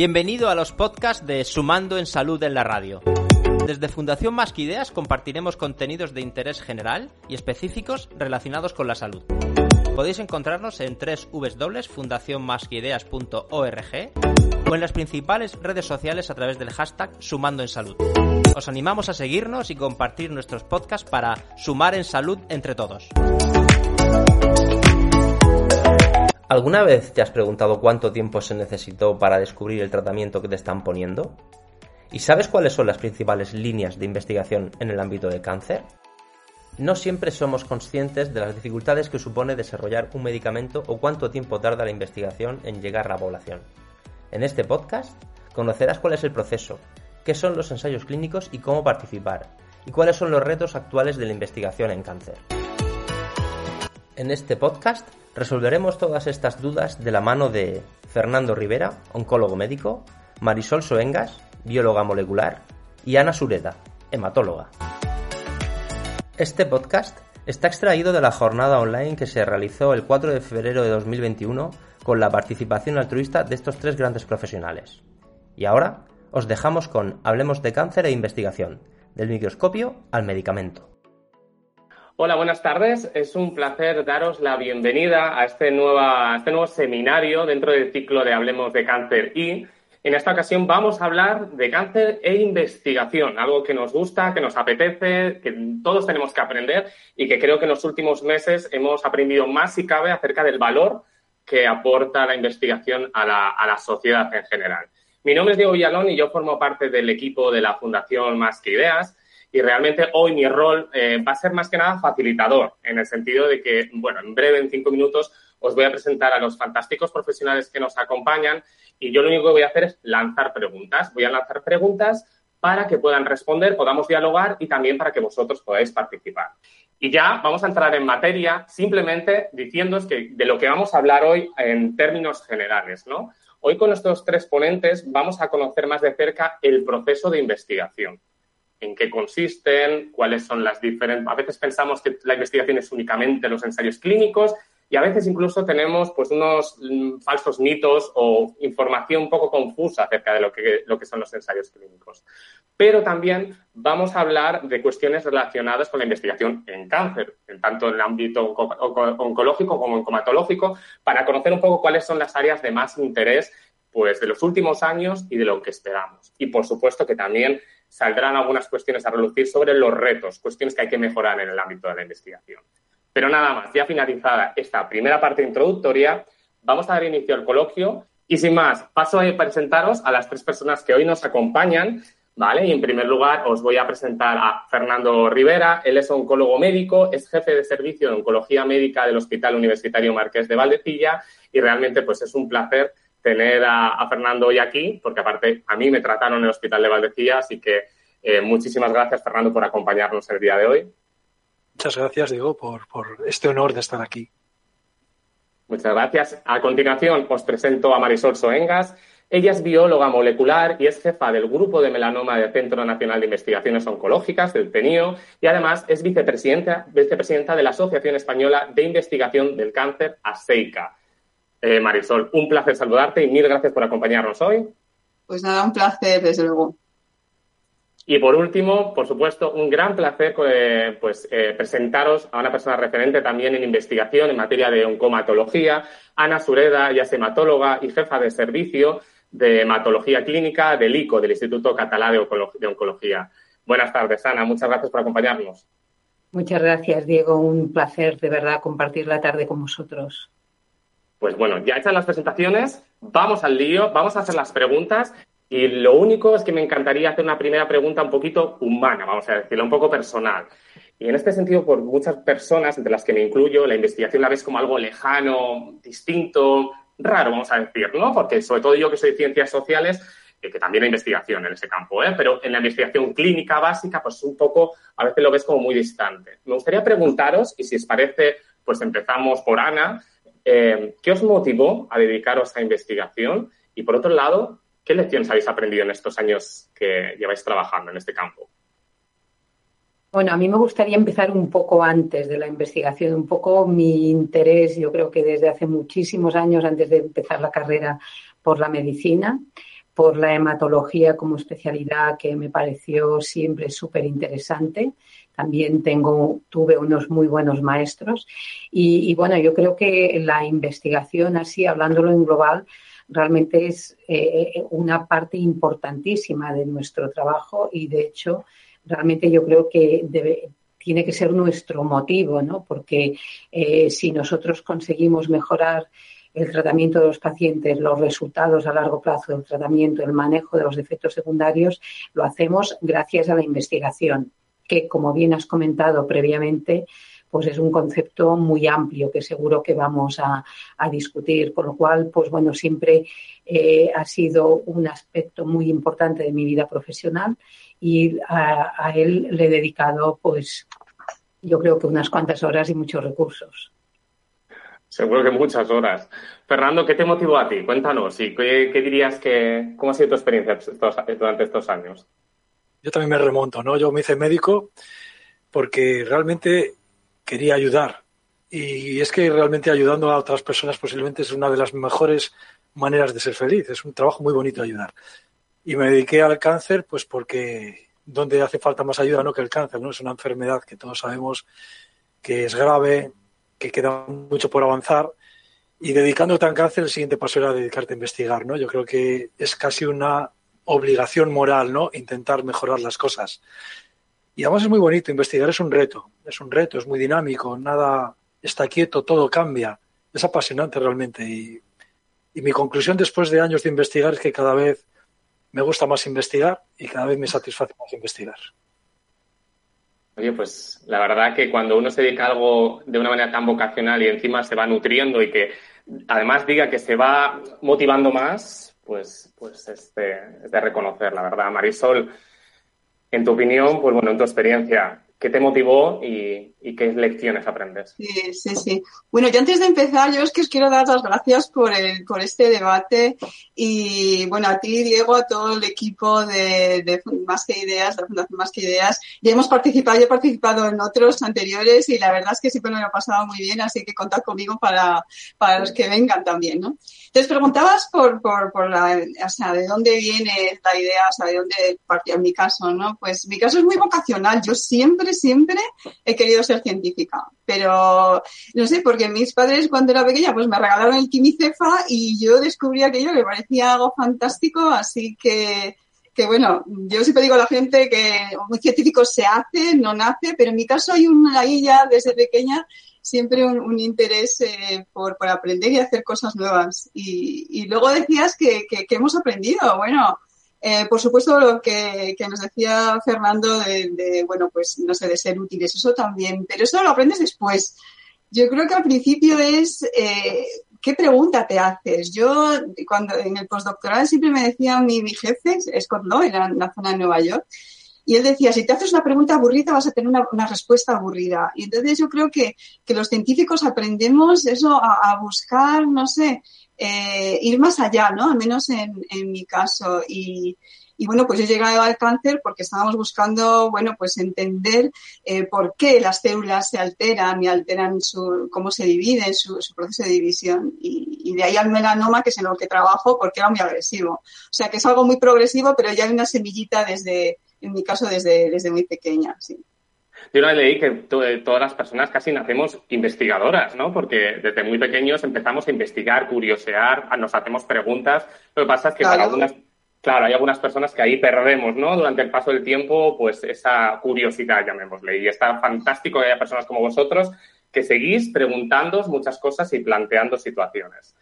Bienvenido a los podcasts de Sumando en Salud en la Radio. Desde Fundación Más que Ideas compartiremos contenidos de interés general y específicos relacionados con la salud. Podéis encontrarnos en www.fundacionmasquideas.org o en las principales redes sociales a través del hashtag Sumando en Salud. Os animamos a seguirnos y compartir nuestros podcasts para sumar en salud entre todos. ¿Alguna vez te has preguntado cuánto tiempo se necesitó para descubrir el tratamiento que te están poniendo? ¿Y sabes cuáles son las principales líneas de investigación en el ámbito del cáncer? No siempre somos conscientes de las dificultades que supone desarrollar un medicamento o cuánto tiempo tarda la investigación en llegar a la población. En este podcast conocerás cuál es el proceso, qué son los ensayos clínicos y cómo participar, y cuáles son los retos actuales de la investigación en cáncer. En este podcast resolveremos todas estas dudas de la mano de Fernando Rivera, oncólogo médico, Marisol Soengas, bióloga molecular, y Ana Sureda, hematóloga. Este podcast está extraído de la jornada online que se realizó el 4 de febrero de 2021 con la participación altruista de estos tres grandes profesionales. Y ahora os dejamos con Hablemos de cáncer e investigación, del microscopio al medicamento. Hola, buenas tardes. Es un placer daros la bienvenida a este, a este nuevo seminario dentro del ciclo de Hablemos de Cáncer y en esta ocasión vamos a hablar de cáncer e investigación, algo que nos gusta, que nos apetece, que todos tenemos que aprender y que creo que en los últimos meses hemos aprendido más si cabe acerca del valor que aporta la investigación a la, a la sociedad en general. Mi nombre es Diego Villalón y yo formo parte del equipo de la Fundación Más que Ideas y realmente hoy mi rol eh, va a ser más que nada facilitador, en el sentido de que, bueno, en breve, en cinco minutos, os voy a presentar a los fantásticos profesionales que nos acompañan y yo lo único que voy a hacer es lanzar preguntas. Voy a lanzar preguntas para que puedan responder, podamos dialogar y también para que vosotros podáis participar. Y ya vamos a entrar en materia simplemente diciéndoos que de lo que vamos a hablar hoy en términos generales, ¿no? Hoy con estos tres ponentes vamos a conocer más de cerca el proceso de investigación en qué consisten, cuáles son las diferentes. A veces pensamos que la investigación es únicamente los ensayos clínicos y a veces incluso tenemos pues unos mm, falsos mitos o información un poco confusa acerca de lo que, lo que son los ensayos clínicos. Pero también vamos a hablar de cuestiones relacionadas con la investigación en cáncer, tanto en el ámbito oncológico como en comatológico, para conocer un poco cuáles son las áreas de más interés pues de los últimos años y de lo que esperamos. Y por supuesto que también saldrán algunas cuestiones a relucir sobre los retos, cuestiones que hay que mejorar en el ámbito de la investigación. Pero nada más, ya finalizada esta primera parte introductoria, vamos a dar inicio al coloquio y sin más, paso a presentaros a las tres personas que hoy nos acompañan. ¿Vale? Y en primer lugar os voy a presentar a Fernando Rivera. Él es oncólogo médico, es jefe de servicio de oncología médica del Hospital Universitario Marqués de Valdecilla y realmente pues es un placer tener a, Fernando hoy aquí, porque aparte a mí me trataron en el Hospital de Valdecilla, así que eh, muchísimas gracias, Fernando, por acompañarnos el día de hoy. Muchas gracias, Diego, por, este honor de estar aquí. Muchas gracias. A continuación, os presento a Marisol Soengas. Ella es bióloga molecular y es jefa del Grupo de Melanoma del Centro Nacional de Investigaciones Oncológicas, del CENIO, y además es vicepresidenta, vicepresidenta de la Asociación Española de Investigación del Cáncer, ASEICA. Eh, Marisol, un placer saludarte y mil gracias por acompañarnos hoy. Pues nada, un placer, desde luego. Y por último, por supuesto, un gran placer eh, pues, eh, presentaros a una persona referente también en investigación en materia de oncomatología, Ana Sureda, ya es hematóloga y jefa de servicio de hematología clínica del ICO, del Instituto Catalá de, Oncología. Buenas tardes, Ana. Muchas gracias por acompañarnos. Muchas gracias, Diego. Un placer de verdad compartir la tarde con vosotros. Pues bueno, ya hechas las presentaciones, vamos al lío, vamos a hacer las preguntas y lo único es que me encantaría hacer una primera pregunta un poquito humana, vamos a decirlo, un poco personal. Y en este sentido, por muchas personas, entre las que me incluyo, la investigación la ves como algo lejano, distinto, raro, vamos a decir, ¿no? Porque sobre todo yo que soy ciencias sociales, que también hay investigación en ese campo, ¿eh? pero en la investigación clínica básica, pues un poco, a veces lo ves como muy distante. Me gustaría preguntaros, y si os parece, pues empezamos por Ana, eh, ¿qué os motivó a dedicaros a investigación? Y por otro lado, ¿qué lecciones habéis aprendido en estos años que lleváis trabajando en este campo? Bueno, a mí me gustaría empezar un poco antes de la investigación, un poco mi interés, yo creo que desde hace muchísimos años, antes de empezar la carrera, por la medicina, por la hematología como especialidad que me pareció siempre súper interesante. También tengo, tuve unos muy buenos maestros. Y, bueno, yo creo que la investigación, así hablándolo en global, realmente es eh, una parte importantísima de nuestro trabajo. Y de hecho realmente yo creo que debe, tiene que ser nuestro motivo, ¿no? Porque eh, si nosotros conseguimos mejorar el tratamiento de los pacientes, los resultados a largo plazo del tratamiento, el manejo de los efectos secundarios, lo hacemos gracias a la investigación, que como bien has comentado previamente, pues es un concepto muy amplio que seguro que vamos a, discutir, por lo cual, pues bueno, siempre eh, ha sido un aspecto muy importante de mi vida profesional y a, él le he dedicado, pues, yo creo que unas cuantas horas y muchos recursos. Seguro que muchas horas. Fernando, ¿qué te motivó a ti? Cuéntanos, ¿y qué, dirías que, cómo ha sido tu experiencia durante estos años? Yo también me remonto, ¿no? Yo me hice médico porque realmente quería ayudar. Y es que realmente ayudando a otras personas posiblemente es una de las mejores maneras de ser feliz. Es un trabajo muy bonito ayudar. Y me dediqué al cáncer, pues porque donde hace falta más ayuda no que el cáncer, ¿no? Es una enfermedad que todos sabemos que es grave, que queda mucho por avanzar. Y dedicándote al cáncer, el siguiente paso era dedicarte a investigar, ¿no? Yo creo que es casi una obligación moral, ¿no? Intentar mejorar las cosas. Y además es muy bonito, investigar es un reto, es un reto, es muy dinámico, nada está quieto, todo cambia. Es apasionante realmente. Y, mi conclusión después de años de investigar es que cada vez me gusta más investigar y cada vez me satisface más investigar. Oye, pues la verdad que cuando uno se dedica a algo de una manera tan vocacional y encima se va nutriendo y que además diga que se va motivando más, pues, pues este, es de reconocer, la verdad. Marisol, en tu opinión, pues bueno, en tu experiencia, ¿Qué te motivó y, qué lecciones aprendes? Sí, sí, sí. Bueno, yo antes de empezar, yo es que os quiero dar las gracias por, el, por este debate y, bueno, a ti, Diego, a todo el equipo de, de Más que Ideas, de la Fundación Más que Ideas. Ya hemos participado, yo he participado en otros anteriores y la verdad es que siempre me lo he pasado muy bien, así que contad conmigo para, para los que vengan también, ¿no? Entonces preguntabas por, por, por la, o sea, de dónde viene la idea, o sea, de dónde partió en mi caso, ¿no? Pues mi caso es muy vocacional. Yo siempre, siempre he querido científica. Pero, no sé, porque mis padres cuando era pequeña pues me regalaron el quimicefa y yo descubrí aquello que parecía algo fantástico, así que, que bueno, yo siempre digo a la gente que un científico se hace, no nace, pero en mi caso hay una ya desde pequeña siempre un, interés eh, por, por, aprender y hacer cosas nuevas. Y, y luego decías que, que, hemos aprendido. Bueno, eh, por supuesto lo que, nos decía Fernando de, bueno, pues no sé, de ser útiles, eso también, pero eso lo aprendes después. Yo creo que al principio es eh, ¿qué pregunta te haces? Yo cuando en el postdoctoral siempre me decía mi, mi jefe, Scott Lowe, en la zona de Nueva York, y él decía, si te haces una pregunta aburrida vas a tener una, respuesta aburrida. Y entonces yo creo que, que los científicos aprendemos eso a, buscar, no sé, eh, ir más allá, ¿no? Al menos en, en mi caso. Y, y bueno, pues yo he llegado al cáncer porque estábamos buscando, bueno, pues entender eh, por qué las células se alteran y alteran su, cómo se dividen, su, su proceso de división. Y, y, de ahí al melanoma, que es en lo que trabajo, porque era muy agresivo. O sea, que es algo muy progresivo, pero ya hay una semillita desde, en mi caso desde, desde muy pequeña, sí. Yo una leí que eh, todas las personas casi nacemos investigadoras, ¿no? Porque desde muy pequeños empezamos a investigar, curiosear, nos hacemos preguntas. Lo que pasa es que para algunas, claro, hay algunas personas que ahí perdemos, ¿no? Durante el paso del tiempo, pues esa curiosidad, llamémosle. Y está fantástico que haya personas como vosotros que seguís preguntándoos muchas cosas y planteando situaciones.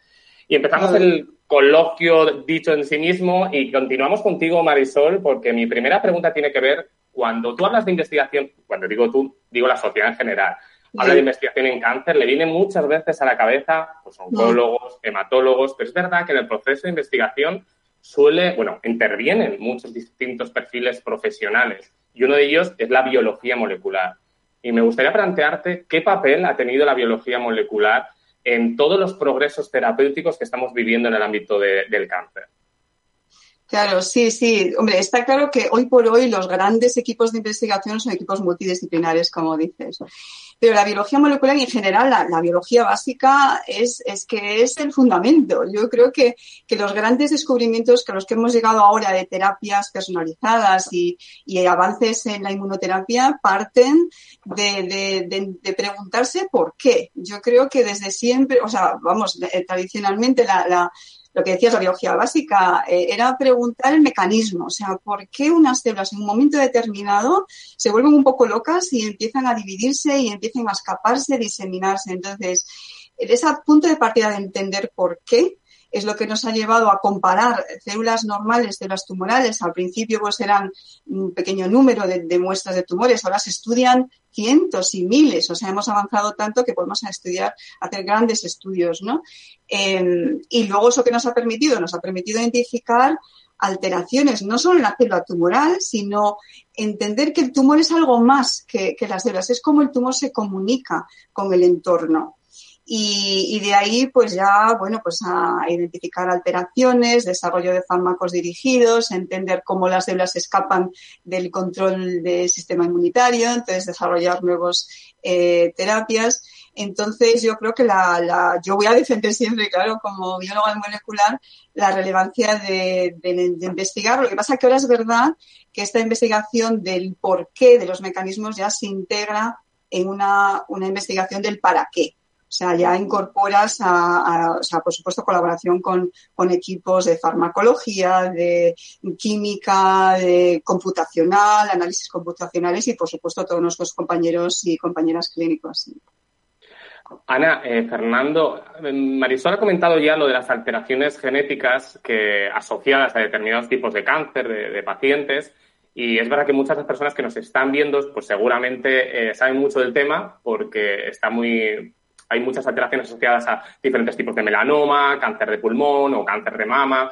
Y empezamos el coloquio dicho en sí mismo y continuamos contigo, Marisol, porque mi primera pregunta tiene que ver cuando tú hablas de investigación, cuando digo tú, digo la sociedad en general, habla de investigación en cáncer, le viene muchas veces a la cabeza pues, oncólogos, hematólogos, pero es verdad que en el proceso de investigación suele, bueno, intervienen muchos distintos perfiles profesionales y uno de ellos es la biología molecular. Y me gustaría plantearte qué papel ha tenido la biología molecular en todos los progresos terapéuticos que estamos viviendo en el ámbito del cáncer. Claro, sí, sí. Hombre, está claro que hoy por hoy los grandes equipos de investigación son equipos multidisciplinares, como dices. Pero la biología molecular en general, la, biología básica es, es, que es el fundamento. Yo creo que, que, los grandes descubrimientos que los que hemos llegado ahora de terapias personalizadas y, y avances en la inmunoterapia parten de, de, preguntarse por qué. Yo creo que desde siempre, o sea, vamos, eh, tradicionalmente la lo que decías, la biología básica, eh, era preguntar el mecanismo, o sea, por qué unas células en un momento determinado se vuelven un poco locas y empiezan a dividirse y empiezan a escaparse, a diseminarse. Entonces, ese punto de partida de entender por qué es lo que nos ha llevado a comparar células normales, células tumorales. Al principio pues eran un pequeño número de, muestras de tumores, ahora se estudian cientos y miles, o sea, hemos avanzado tanto que podemos estudiar, hacer grandes estudios, ¿no? Em, y luego eso que nos ha permitido, nos ha permitido identificar alteraciones, no solo en la célula tumoral, sino entender que el tumor es algo más que, que las células, es como el tumor se comunica con el entorno. Y, de ahí, pues ya, bueno, pues a identificar alteraciones, desarrollo de fármacos dirigidos, entender cómo las células escapan del control del sistema inmunitario, entonces desarrollar nuevas eh, terapias. Entonces, yo creo que la, yo voy a defender siempre, claro, como bióloga molecular, la relevancia de, investigar. Lo que pasa que ahora es verdad que esta investigación del por qué de los mecanismos ya se integra en una, una investigación del para qué. O sea, ya incorporas a, o sea, por supuesto, colaboración con, con, equipos de farmacología, de química, de computacional, análisis computacionales y, por supuesto, todos nuestros compañeros y compañeras clínicos. Ana, eh, Fernando, Marisol ha comentado ya lo de las alteraciones genéticas que asociadas a determinados tipos de cáncer de, pacientes. Y es verdad que muchas de las personas que nos están viendo, pues seguramente eh, saben mucho del tema porque está muy hay muchas alteraciones asociadas a diferentes tipos de melanoma, cáncer de pulmón o cáncer de mama.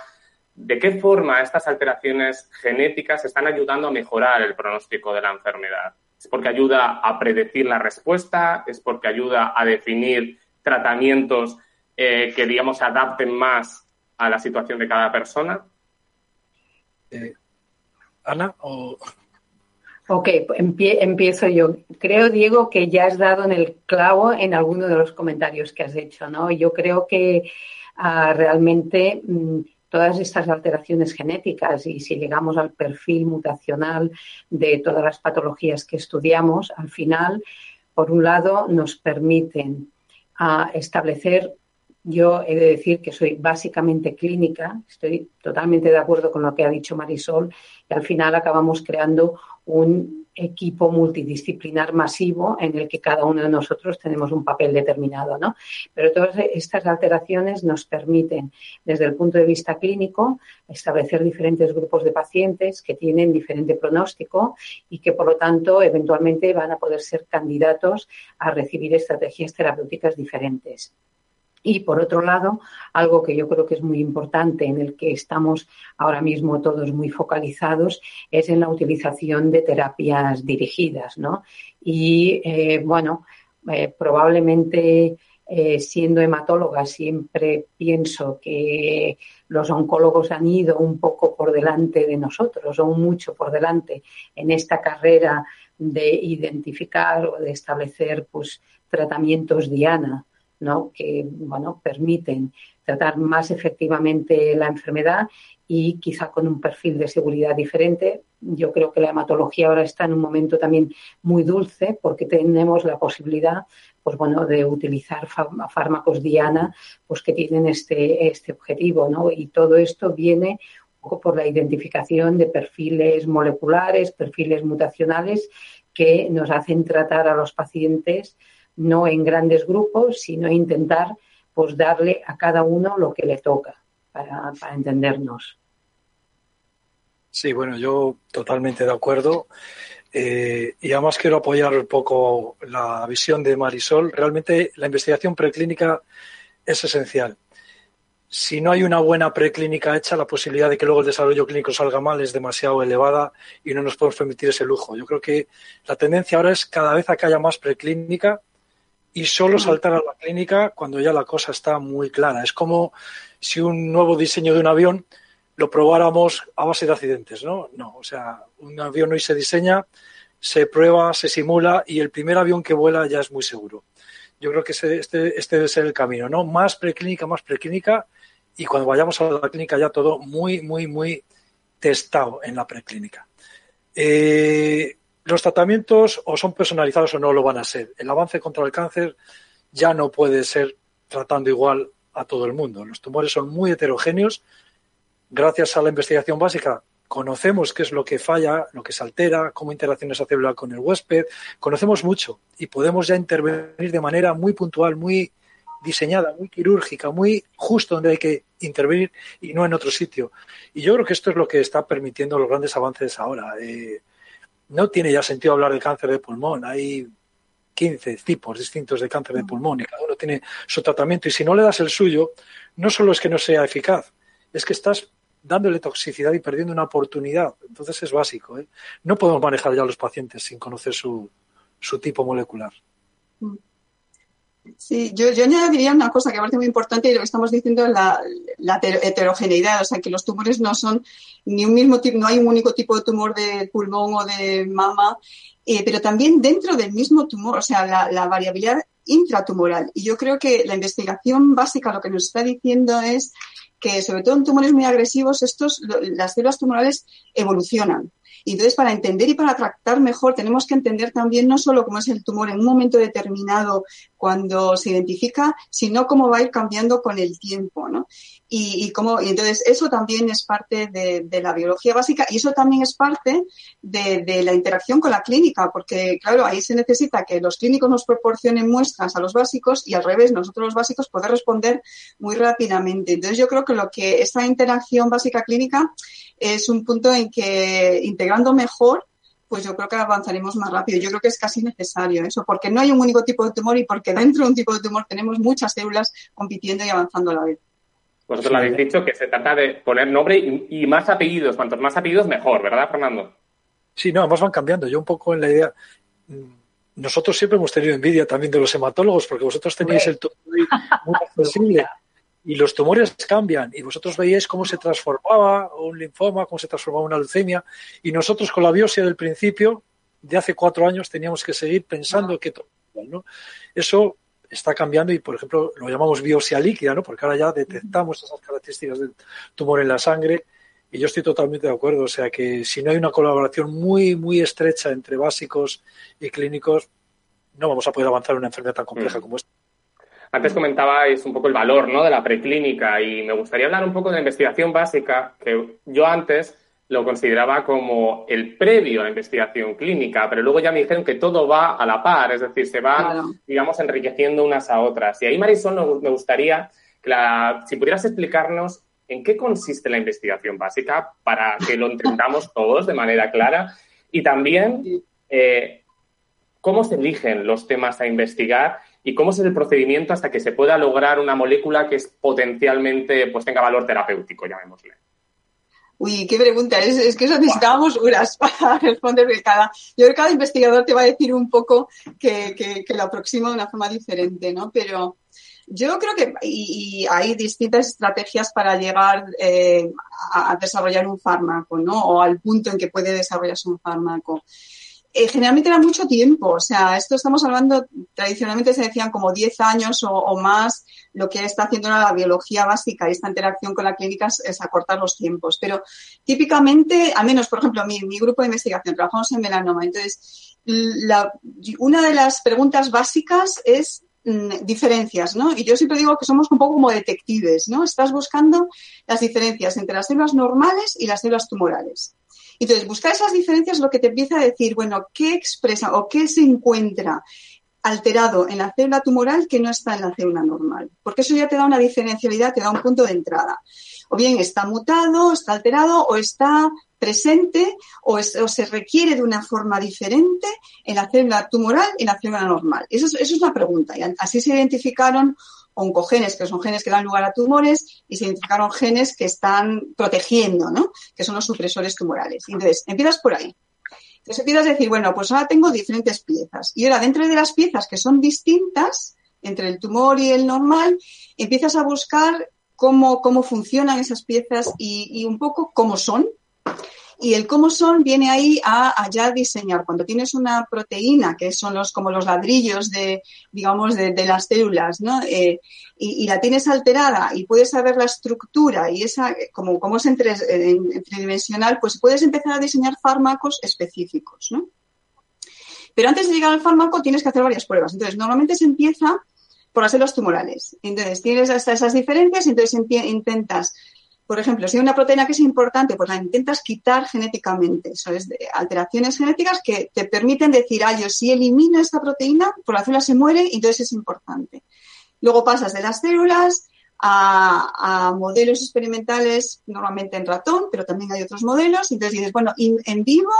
¿De qué forma estas alteraciones genéticas están ayudando a mejorar el pronóstico de la enfermedad? ¿Es porque ayuda a predecir la respuesta? ¿Es porque ayuda a definir tratamientos eh, que, digamos, adapten más a la situación de cada persona? Eh, Ana, o Ok, empiezo yo. Creo, Diego, que ya has dado en el clavo en alguno de los comentarios que has hecho, ¿no? Yo creo que ah, realmente mm, todas estas alteraciones genéticas y si llegamos al perfil mutacional de todas las patologías que estudiamos, al final, por un lado, nos permiten ah, establecer yo he de decir que soy básicamente clínica, estoy totalmente de acuerdo con lo que ha dicho Marisol, y al final acabamos creando un equipo multidisciplinar masivo en el que cada uno de nosotros tenemos un papel determinado, ¿no? Pero todas estas alteraciones nos permiten, desde el punto de vista clínico, establecer diferentes grupos de pacientes que tienen diferente pronóstico y que, por lo tanto, eventualmente van a poder ser candidatos a recibir estrategias terapéuticas diferentes. Y por otro lado, algo que yo creo que es muy importante, en el que estamos ahora mismo todos muy focalizados, es en la utilización de terapias dirigidas, ¿no? Y eh, bueno, eh, probablemente eh, siendo hematóloga siempre pienso que los oncólogos han ido un poco por delante de nosotros o mucho por delante en esta carrera de identificar o de establecer pues tratamientos diana ¿no? que bueno, permiten tratar más efectivamente la enfermedad y quizá con un perfil de seguridad diferente. Yo creo que la hematología ahora está en un momento también muy dulce porque tenemos la posibilidad pues bueno, de utilizar fármacos diana pues que tienen este, este objetivo, ¿no? Y todo esto viene por la identificación de perfiles moleculares, perfiles mutacionales que nos hacen tratar a los pacientes no en grandes grupos, sino intentar pues darle a cada uno lo que le toca para, entendernos. Sí, bueno, yo totalmente de acuerdo. Eh, y además quiero apoyar un poco la visión de Marisol. Realmente la investigación preclínica es esencial. Si no hay una buena preclínica hecha, la posibilidad de que luego el desarrollo clínico salga mal es demasiado elevada y no nos podemos permitir ese lujo. Yo creo que la tendencia ahora es cada vez a que haya más preclínica y solo saltar a la clínica cuando ya la cosa está muy clara. Es como si un nuevo diseño de un avión lo probáramos a base de accidentes, ¿no? No, o sea, un avión hoy se diseña, se prueba, se simula y el primer avión que vuela ya es muy seguro. Yo creo que este, este debe ser el camino, ¿no? Más preclínica, más preclínica y cuando vayamos a la clínica ya todo muy, muy, muy testado en la preclínica. Eh, los tratamientos o son personalizados o no lo van a ser. El avance contra el cáncer ya no puede ser tratando igual a todo el mundo. Los tumores son muy heterogéneos gracias a la investigación básica, conocemos qué es lo que falla, lo que se altera, cómo interacciona esa célula con el huésped, conocemos mucho y podemos ya intervenir de manera muy puntual, muy diseñada, muy quirúrgica, muy justo donde hay que intervenir y no en otro sitio. Y yo creo que esto es lo que está permitiendo los grandes avances ahora. Eh, no tiene ya sentido hablar de cáncer de pulmón. Hay 15 tipos distintos de cáncer de pulmón y cada uno tiene su tratamiento. Y si no le das el suyo, no solo es que no sea eficaz, es que estás dándole toxicidad y perdiendo una oportunidad. Entonces es básico. ¿eh? No podemos manejar ya a los pacientes sin conocer su, su tipo molecular. Sí, yo, añadiría una cosa que parece muy importante y lo que estamos diciendo es la, la, heterogeneidad, o sea, que los tumores no son ni un mismo tipo, no hay un único tipo de tumor de pulmón o de mama, eh, pero también dentro del mismo tumor, o sea, la, la variabilidad intratumoral. Y yo creo que la investigación básica lo que nos está diciendo es que sobre todo en tumores muy agresivos, estos, las células tumorales evolucionan. Y entonces, para entender y para tratar mejor, tenemos que entender también no solo cómo es el tumor en un momento determinado cuando se identifica, sino cómo va a ir cambiando con el tiempo, ¿no? Y, cómo, y entonces eso también es parte de, la biología básica y eso también es parte de, de, la interacción con la clínica, porque claro, ahí se necesita que los clínicos nos proporcionen muestras a los básicos y al revés, nosotros los básicos poder responder muy rápidamente. Entonces yo creo que lo que esta interacción básica clínica es un punto en que integrando mejor pues yo creo que avanzaremos más rápido. Yo creo que es casi necesario eso, porque no hay un único tipo de tumor y porque dentro de un tipo de tumor tenemos muchas células compitiendo y avanzando a la vez. Vosotros lo habéis dicho que se trata de poner nombre y, y, más apellidos. Cuantos más apellidos, mejor, ¿verdad, Fernando? Sí, no, además van cambiando. Yo un poco en la idea. Nosotros siempre hemos tenido envidia también de los hematólogos, porque vosotros teníais el tumor muy accesible y los tumores cambian y vosotros veíais cómo se transformaba un linfoma, cómo se transformaba una leucemia y nosotros con la biopsia del principio de hace cuatro años teníamos que seguir pensando que todo ¿no? Eso está cambiando y, por ejemplo, lo llamamos biopsia líquida, ¿no? Porque ahora ya detectamos esas características del tumor en la sangre y yo estoy totalmente de acuerdo. O sea que si no hay una colaboración muy, muy estrecha entre básicos y clínicos, no vamos a poder avanzar en una enfermedad tan compleja mm. como esta. Antes comentabais un poco el valor ¿no? de la preclínica y me gustaría hablar un poco de la investigación básica, que yo antes lo consideraba como el previo a la investigación clínica, pero luego ya me dijeron que todo va a la par, es decir, se van, claro. digamos, enriqueciendo unas a otras. Y ahí, Marisol, me gustaría que la, si pudieras explicarnos en qué consiste la investigación básica para que lo entendamos todos de manera clara y también eh, cómo se eligen los temas a investigar y cómo es el procedimiento hasta que se pueda lograr una molécula que es potencialmente pues tenga valor terapéutico, llamémosle. Uy, qué pregunta. Es, que eso necesitábamos horas para responder de cada. Yo creo que cada investigador te va a decir un poco que, lo aproxima de una forma diferente, ¿no? Pero yo creo que y, y hay distintas estrategias para llegar eh, a, a, desarrollar un fármaco, ¿no? O al punto en que puede desarrollarse un fármaco eh, generalmente era mucho tiempo. O sea, esto estamos hablando, tradicionalmente se decían como 10 años o, más. Lo que está haciendo la biología básica y esta interacción con la clínica es, acortar los tiempos. Pero típicamente, al menos, por ejemplo, mi, grupo de investigación, trabajamos en melanoma. Entonces, una de las preguntas básicas es mm, diferencias, ¿no? Y yo siempre digo que somos un poco como detectives, ¿no? Estás buscando las diferencias entre las células normales y las células tumorales. Entonces, buscar esas diferencias es lo que te empieza a decir, bueno, ¿qué expresa o qué se encuentra alterado en la célula tumoral que no está en la célula normal, porque eso ya te da una diferencialidad, te da un punto de entrada. O bien está mutado, está alterado o está presente o, se requiere de una forma diferente en la célula tumoral y en la célula normal. Eso es, una pregunta. Y así se identificaron oncogenes, que son genes que dan lugar a tumores, y se identificaron genes que están protegiendo, ¿no? Que son los supresores tumorales. Entonces, empiezas por ahí. Entonces empiezas a decir, bueno, pues ahora tengo diferentes piezas. Y ahora, dentro de las piezas que son distintas, entre el tumor y el normal, empiezas a buscar cómo, cómo funcionan esas piezas y, y un poco cómo son, y el cómo son viene ahí a, ya diseñar. Cuando tienes una proteína, que son los, como los ladrillos de, digamos, de, las células, ¿no? Eh, y, la tienes alterada y puedes saber la estructura y esa, como, como es en, tridimensional, pues puedes empezar a diseñar fármacos específicos, ¿no? Pero antes de llegar al fármaco tienes que hacer varias pruebas. Entonces, normalmente se empieza por las células tumorales. Entonces, tienes hasta esas diferencias entonces intentas por ejemplo, si hay una proteína que es importante, pues la intentas quitar genéticamente. Eso es de alteraciones genéticas que te permiten decir, ah, yo si elimino esta proteína, pues la célula se muere y entonces es importante. Luego pasas de las células a, modelos experimentales, normalmente en ratón, pero también hay otros modelos. Entonces dices, bueno, en vivo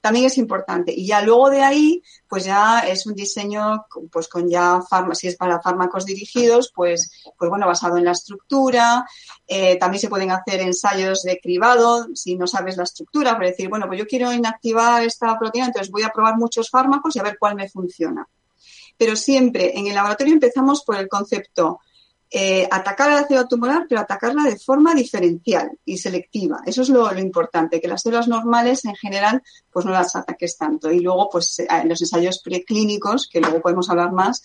también es importante. Y ya luego de ahí, pues ya es un diseño, pues con ya si es para fármacos dirigidos, pues, pues bueno, basado en la estructura. Eh, también se pueden hacer ensayos de cribado, si no sabes la estructura, para decir, bueno, pues yo quiero inactivar esta proteína, entonces voy a probar muchos fármacos y a ver cuál me funciona. Pero siempre en el laboratorio empezamos por el concepto eh, atacar a la célula tumoral, pero atacarla de forma diferencial y selectiva. Eso es lo, importante, que las células normales en general pues no las ataques tanto. Y luego, pues eh, en los ensayos preclínicos, que luego podemos hablar más,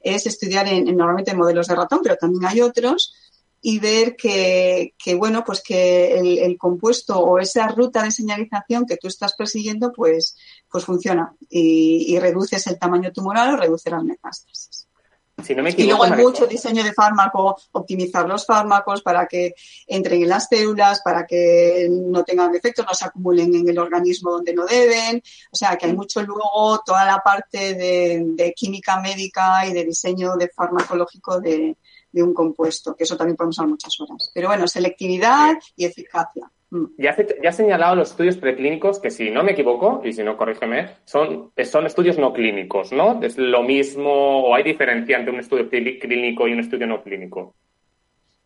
es estudiar en, normalmente en modelos de ratón, pero también hay otros, y ver que, bueno, pues que el, compuesto o esa ruta de señalización que tú estás persiguiendo, pues, pues funciona y, y reduces el tamaño tumoral o reduces las metástasis y luego hay mucho diseño de fármaco, optimizar los fármacos para que entren en las células, para que no tengan efectos, no se acumulen en el organismo donde no deben. O sea, que hay mucho luego toda la parte de, química médica y de diseño de farmacológico de, de, un compuesto, que eso también podemos usar muchas horas. Pero bueno, selectividad y eficacia. Ya, ya has señalado los estudios preclínicos que, si no me equivoco, y si no, corrígeme, son, son estudios no clínicos, ¿no? ¿Es lo mismo o hay diferencia entre un estudio clínico y un estudio no clínico?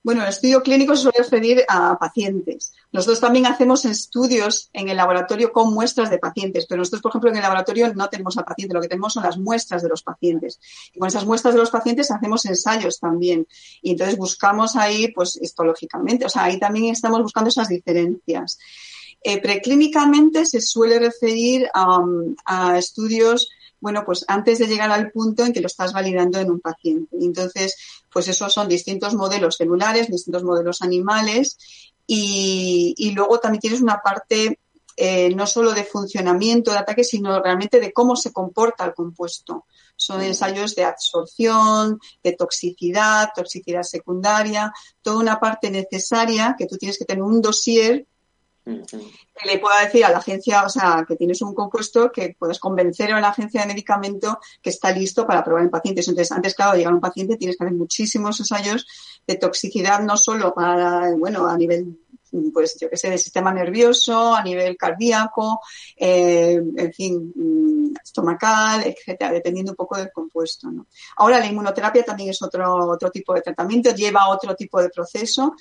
Bueno, el estudio clínico se suele referir a pacientes. Nosotros también hacemos estudios en el laboratorio con muestras de pacientes, pero nosotros, por ejemplo, en el laboratorio no tenemos al paciente, lo que tenemos son las muestras de los pacientes. Y con esas muestras de los pacientes hacemos ensayos también. Y entonces buscamos ahí, pues, histológicamente, o sea, ahí también estamos buscando esas diferencias. Eh, preclínicamente se suele referir a estudios bueno, pues antes de llegar al punto en que lo estás validando en un paciente. Entonces, pues esos son distintos modelos celulares, distintos modelos animales y, luego también tienes una parte eh, no solo de funcionamiento de ataque, sino realmente de cómo se comporta el compuesto. Son ensayos de absorción, de toxicidad, toxicidad secundaria, toda una parte necesaria que tú tienes que tener un dossier le pueda decir a la agencia, o sea, que tienes un compuesto que puedes convencer a la agencia de medicamento que está listo para probar en pacientes. Entonces, antes, claro, de llegar a un paciente tienes que hacer muchísimos ensayos de toxicidad, no solo para, bueno, a nivel pues yo que sé, del sistema nervioso, a nivel cardíaco, eh, en fin, mm, estomacal, etcétera, dependiendo un poco del compuesto. ¿no? Ahora la inmunoterapia también es otro, otro tipo de tratamiento, lleva otro tipo de proceso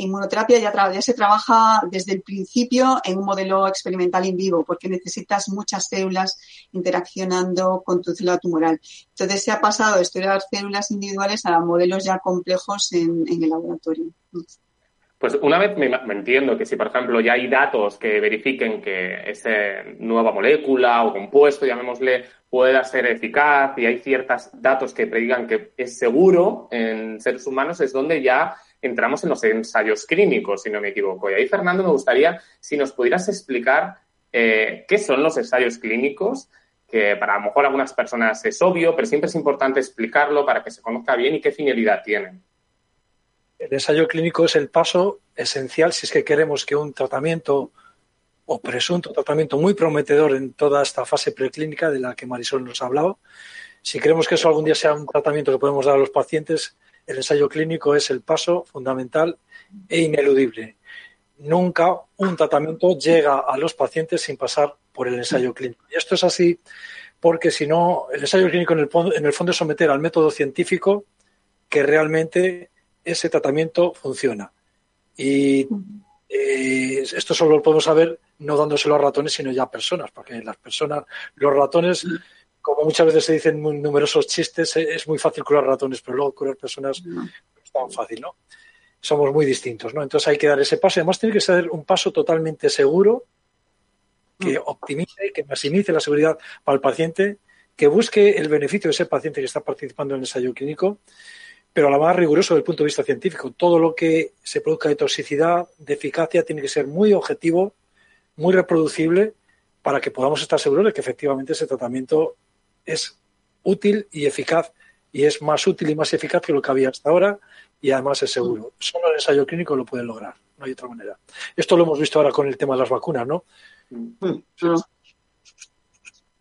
inmunoterapia ya, se trabaja desde el principio en un modelo experimental in vivo, porque necesitas muchas células interaccionando con tu célula tumoral. Entonces se ha pasado de estudiar células individuales a modelos ya complejos en, el laboratorio. Pues una vez me, entiendo que si, por ejemplo, ya hay datos que verifiquen que esa nueva molécula o compuesto, llamémosle, pueda ser eficaz y hay ciertos datos que predigan que es seguro en seres humanos, es donde ya entramos en los ensayos clínicos, si no me equivoco. Y ahí, Fernando, me gustaría si nos pudieras explicar eh, qué son los ensayos clínicos, que para a lo mejor algunas personas es obvio, pero siempre es importante explicarlo para que se conozca bien y qué finalidad tienen. El ensayo clínico es el paso esencial si es que queremos que un tratamiento o presunto tratamiento muy prometedor en toda esta fase preclínica de la que Marisol nos ha hablado. Si queremos que eso algún día sea un tratamiento que podemos dar a los pacientes, el ensayo clínico es el paso fundamental e ineludible. Nunca un tratamiento llega a los pacientes sin pasar por el ensayo clínico. Y esto es así porque si no, el ensayo clínico en el, en el fondo es someter al método científico que realmente ese tratamiento funciona. Y eh, esto solo lo podemos saber no dándoselo a ratones, sino ya a personas, porque las personas, los ratones, como muchas veces se dicen muy numerosos chistes, eh, es muy fácil curar ratones, pero luego curar personas no es tan fácil, ¿no? Somos muy distintos, ¿no? Entonces hay que dar ese paso. Además, tiene que ser un paso totalmente seguro, que mm. optimice que maximice la seguridad para el paciente, que busque el beneficio de ese paciente que está participando en el ensayo clínico pero a la más riguroso desde el punto de vista científico. Todo lo que se produzca de toxicidad, de eficacia, tiene que ser muy objetivo, muy reproducible, para que podamos estar seguros de que efectivamente ese tratamiento es útil y eficaz, y es más útil y más eficaz que lo que había hasta ahora, y además es seguro. Solo el ensayo clínico lo puede lograr, no hay otra manera. Esto lo hemos visto ahora con el tema de las vacunas, ¿no?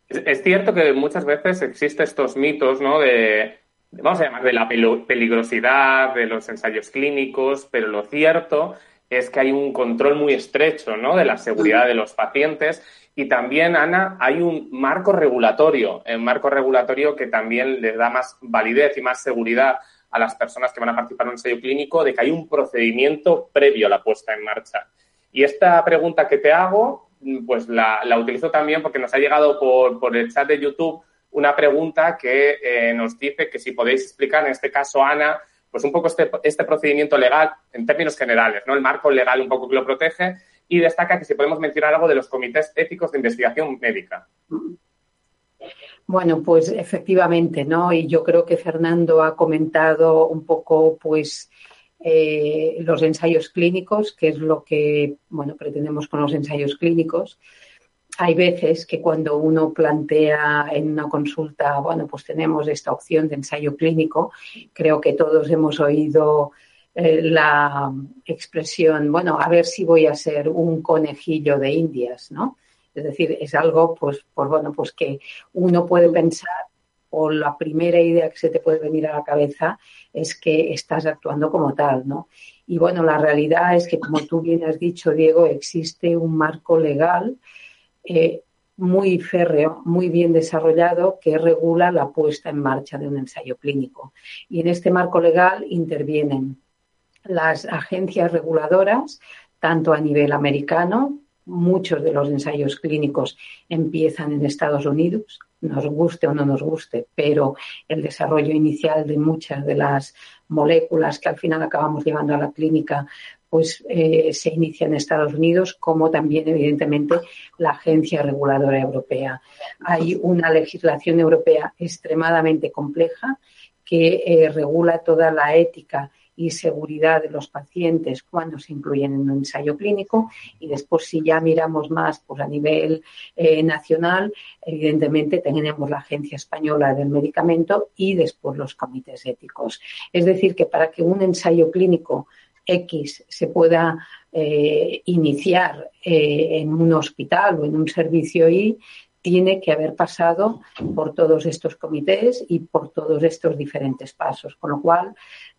Es cierto que muchas veces existen estos mitos, ¿no? De vamos a llamar de la peligrosidad de los ensayos clínicos, pero lo cierto es que hay un control muy estrecho ¿no? de la seguridad de los pacientes y también, Ana, hay un marco regulatorio, un marco regulatorio que también le da más validez y más seguridad a las personas que van a participar en un ensayo clínico de que hay un procedimiento previo a la puesta en marcha. Y esta pregunta que te hago, pues la, utilizo también porque nos ha llegado por, por el chat de YouTube una pregunta que eh, nos dice que si podéis explicar, en este caso, Ana, pues un poco este, este procedimiento legal en términos generales, ¿no? El marco legal un poco que lo protege y destaca que si podemos mencionar algo de los comités éticos de investigación médica. Bueno, pues efectivamente, ¿no? Y yo creo que Fernando ha comentado un poco, pues, eh, los ensayos clínicos, que es lo que, bueno, pretendemos con los ensayos clínicos hay veces que cuando uno plantea en una consulta, bueno, pues tenemos esta opción de ensayo clínico, creo que todos hemos oído eh, la expresión, bueno, a ver si voy a ser un conejillo de indias, ¿no? Es decir, es algo, pues, pues bueno, pues que uno puede pensar o la primera idea que se te puede venir a la cabeza es que estás actuando como tal, ¿no? Y bueno, la realidad es que, como tú bien has dicho, Diego, existe un marco legal eh, muy férreo, muy bien desarrollado, que regula la puesta en marcha de un ensayo clínico. Y en este marco legal intervienen las agencias reguladoras, tanto a nivel americano, muchos de los ensayos clínicos empiezan en Estados Unidos, nos guste o no nos guste, pero el desarrollo inicial de muchas de las moléculas que al final acabamos llevando a la clínica pues eh, se inicia en Estados Unidos, como también, evidentemente, la Agencia Reguladora Europea. Hay una legislación europea extremadamente compleja que eh, regula toda la ética y seguridad de los pacientes cuando se incluyen en un ensayo clínico y después si ya miramos más pues a nivel eh, nacional evidentemente tenemos la agencia española del medicamento y después los comités éticos es decir que para que un ensayo clínico X se pueda eh, iniciar eh, en un hospital o en un servicio Y, tiene que haber pasado por todos estos comités y por todos estos diferentes pasos. Con lo cual,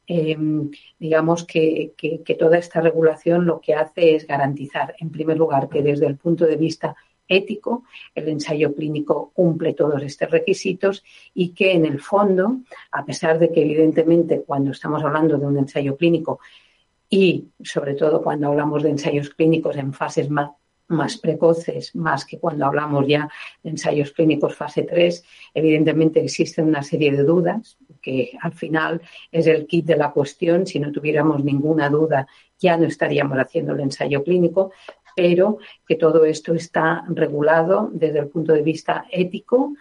em, digamos que, que, toda esta regulación lo que hace es garantizar, en primer lugar, que desde el punto de vista ético, el ensayo clínico cumple todos estos requisitos y que en el fondo, a pesar de que evidentemente cuando estamos hablando de un ensayo clínico y sobre todo cuando hablamos de ensayos clínicos en fases más, precoces, más que cuando hablamos ya de ensayos clínicos fase 3, evidentemente existen una serie de dudas que al final es el kit de la cuestión. Si no tuviéramos ninguna duda, ya no estaríamos haciendo el ensayo clínico, pero que todo esto está regulado desde el punto de vista ético,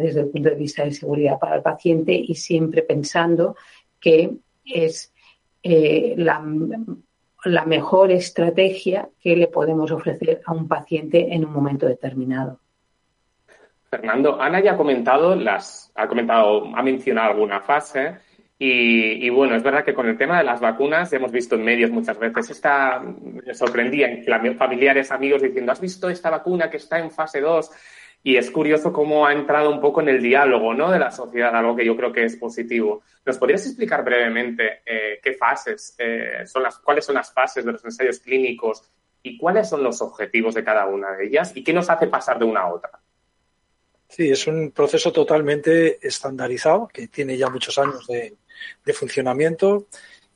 desde el punto de vista de seguridad para el paciente y siempre pensando que es eh, la, mejor estrategia que le podemos ofrecer a un paciente en un momento determinado. Fernando, Ana ya ha comentado las, ha comentado, ha mencionado alguna fase Y, bueno, es verdad que con el tema de las vacunas hemos visto en medios muchas veces, esta, me sorprendía familiares, amigos diciendo, ¿has visto esta vacuna que está en fase 2? Y es curioso cómo ha entrado un poco en el diálogo ¿no? de la sociedad, algo que yo creo que es positivo. ¿Nos podrías explicar brevemente eh, qué fases eh, son las, cuáles son las fases de los ensayos clínicos y cuáles son los objetivos de cada una de ellas y qué nos hace pasar de una a otra? Sí, es un proceso totalmente estandarizado que tiene ya muchos años de, de funcionamiento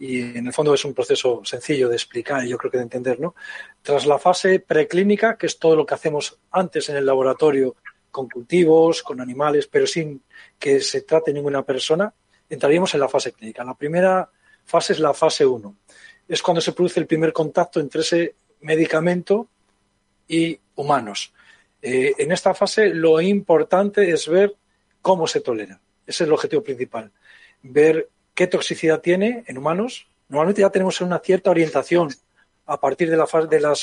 y en el fondo es un proceso sencillo de explicar y yo creo que de entender, ¿no? Tras la fase preclínica, que es todo lo que hacemos antes en el laboratorio con cultivos, con animales, pero sin que se trate ninguna persona, entraríamos en la fase clínica. La primera fase es la fase 1. Es cuando se produce el primer contacto entre ese medicamento y humanos. Eh, en esta fase lo importante es ver cómo se tolera. Ese es el objetivo principal ver qué toxicidad tiene en humanos. Normalmente ya tenemos una cierta orientación a partir de la fase de la